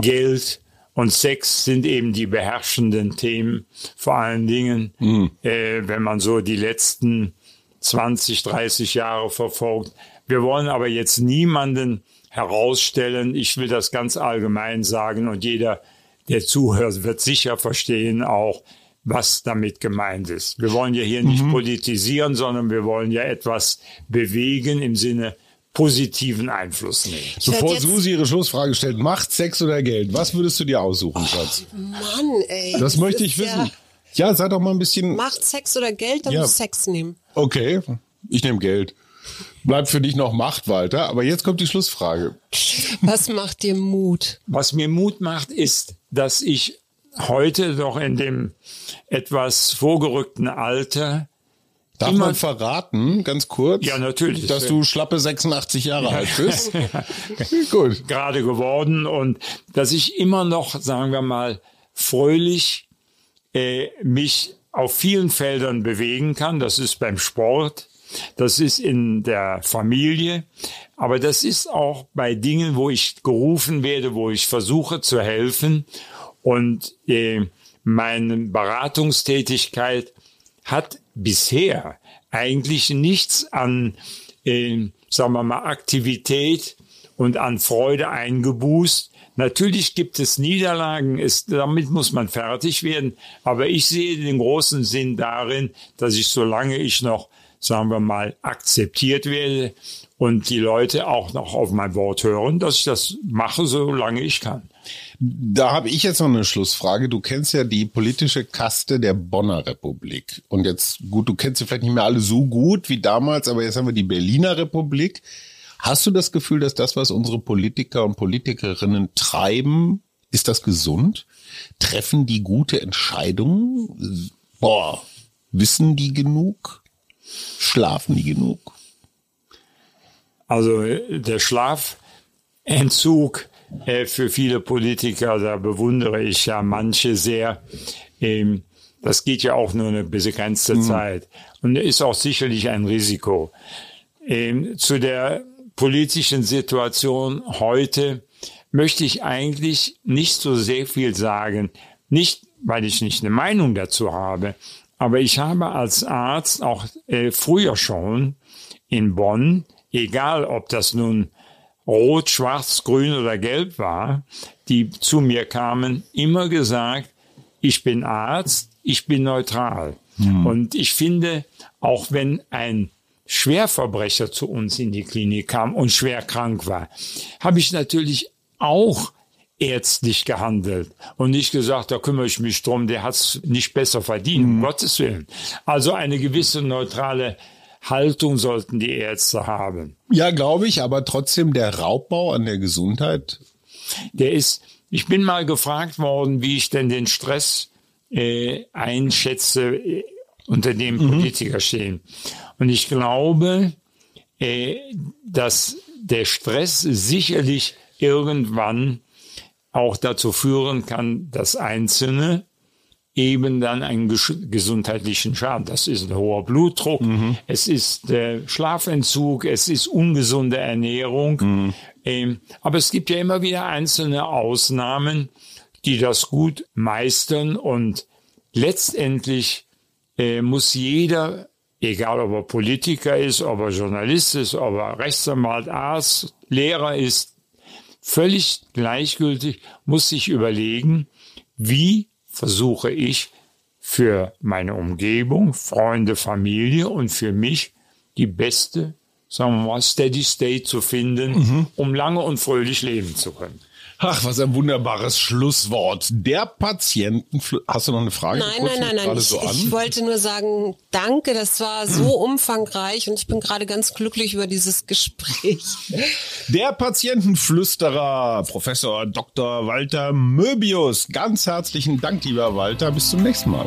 Geld, und Sex sind eben die beherrschenden Themen, vor allen Dingen, mhm. äh, wenn man so die letzten 20, 30 Jahre verfolgt. Wir wollen aber jetzt niemanden herausstellen. Ich will das ganz allgemein sagen und jeder, der zuhört, wird sicher verstehen auch, was damit gemeint ist. Wir wollen ja hier nicht mhm. politisieren, sondern wir wollen ja etwas bewegen im Sinne positiven Einfluss nehmen. Bevor Susi ihre Schlussfrage stellt, Macht, Sex oder Geld, was würdest du dir aussuchen, oh, Schatz? Mann, ey. Das, das möchte ich wissen. Ja, ja, sei doch mal ein bisschen. Macht, Sex oder Geld, dann ja. muss Sex nehmen. Okay, ich nehme Geld. Bleibt für dich noch Macht, Walter. Aber jetzt kommt die Schlussfrage. Was macht dir Mut? Was mir Mut macht, ist, dass ich heute doch in dem etwas vorgerückten Alter Darf man verraten, ganz kurz? Ja, natürlich. Dass du schlappe 86 Jahre alt bist? Gut. Gerade geworden und dass ich immer noch, sagen wir mal, fröhlich äh, mich auf vielen Feldern bewegen kann. Das ist beim Sport, das ist in der Familie, aber das ist auch bei Dingen, wo ich gerufen werde, wo ich versuche zu helfen. Und äh, meine Beratungstätigkeit hat bisher eigentlich nichts an, äh, sagen wir mal, Aktivität und an Freude eingebußt. Natürlich gibt es Niederlagen, ist, damit muss man fertig werden. Aber ich sehe den großen Sinn darin, dass ich, solange ich noch, sagen wir mal, akzeptiert werde und die Leute auch noch auf mein Wort hören, dass ich das mache, solange ich kann. Da habe ich jetzt noch eine Schlussfrage. Du kennst ja die politische Kaste der Bonner Republik. Und jetzt, gut, du kennst sie vielleicht nicht mehr alle so gut wie damals, aber jetzt haben wir die Berliner Republik. Hast du das Gefühl, dass das, was unsere Politiker und Politikerinnen treiben, Ist das gesund? Treffen die gute Entscheidungen? Boah, wissen die genug? Schlafen die genug? Also der Schlafentzug äh, für viele Politiker, da bewundere ich ja manche sehr. Ähm, das geht ja auch nur eine begrenzte mhm. Zeit und ist auch sicherlich ein Risiko. Ähm, zu der politischen Situation heute möchte ich eigentlich nicht so sehr viel sagen. Nicht, weil ich nicht eine Meinung dazu habe, aber ich habe als Arzt auch äh, früher schon in Bonn, egal ob das nun rot, schwarz, grün oder gelb war, die zu mir kamen, immer gesagt, ich bin Arzt, ich bin neutral. Hm. Und ich finde, auch wenn ein Schwerverbrecher zu uns in die Klinik kam und schwer krank war, habe ich natürlich auch ärztlich gehandelt und nicht gesagt, da kümmere ich mich drum, der hat es nicht besser verdient, mhm. um Gottes Willen. Also eine gewisse neutrale Haltung sollten die Ärzte haben. Ja, glaube ich, aber trotzdem der Raubbau an der Gesundheit. Der ist, ich bin mal gefragt worden, wie ich denn den Stress äh, einschätze, äh, unter dem mhm. Politiker stehen. Und ich glaube, äh, dass der Stress sicherlich irgendwann auch dazu führen kann, dass Einzelne eben dann einen gesundheitlichen Schaden. Das ist ein hoher Blutdruck, mhm. es ist äh, Schlafentzug, es ist ungesunde Ernährung. Mhm. Ähm, aber es gibt ja immer wieder einzelne Ausnahmen, die das gut meistern und letztendlich äh, muss jeder egal ob er Politiker ist, ob er Journalist ist, ob er Rechtsanwalt, Arzt, Lehrer ist, völlig gleichgültig, muss sich überlegen, wie versuche ich für meine Umgebung, Freunde, Familie und für mich die beste, sagen wir mal, Steady State zu finden, mhm. um lange und fröhlich leben zu können. Ach, was ein wunderbares Schlusswort. Der Patienten. Hast du noch eine Frage? Nein, nein, nein, nein. Ich, so ich, wollte nur sagen, danke. Das war so umfangreich und ich bin gerade ganz glücklich über dieses Gespräch. Der Patientenflüsterer, Professor Dr. Walter Möbius. Ganz herzlichen Dank, lieber Walter. Bis zum nächsten Mal.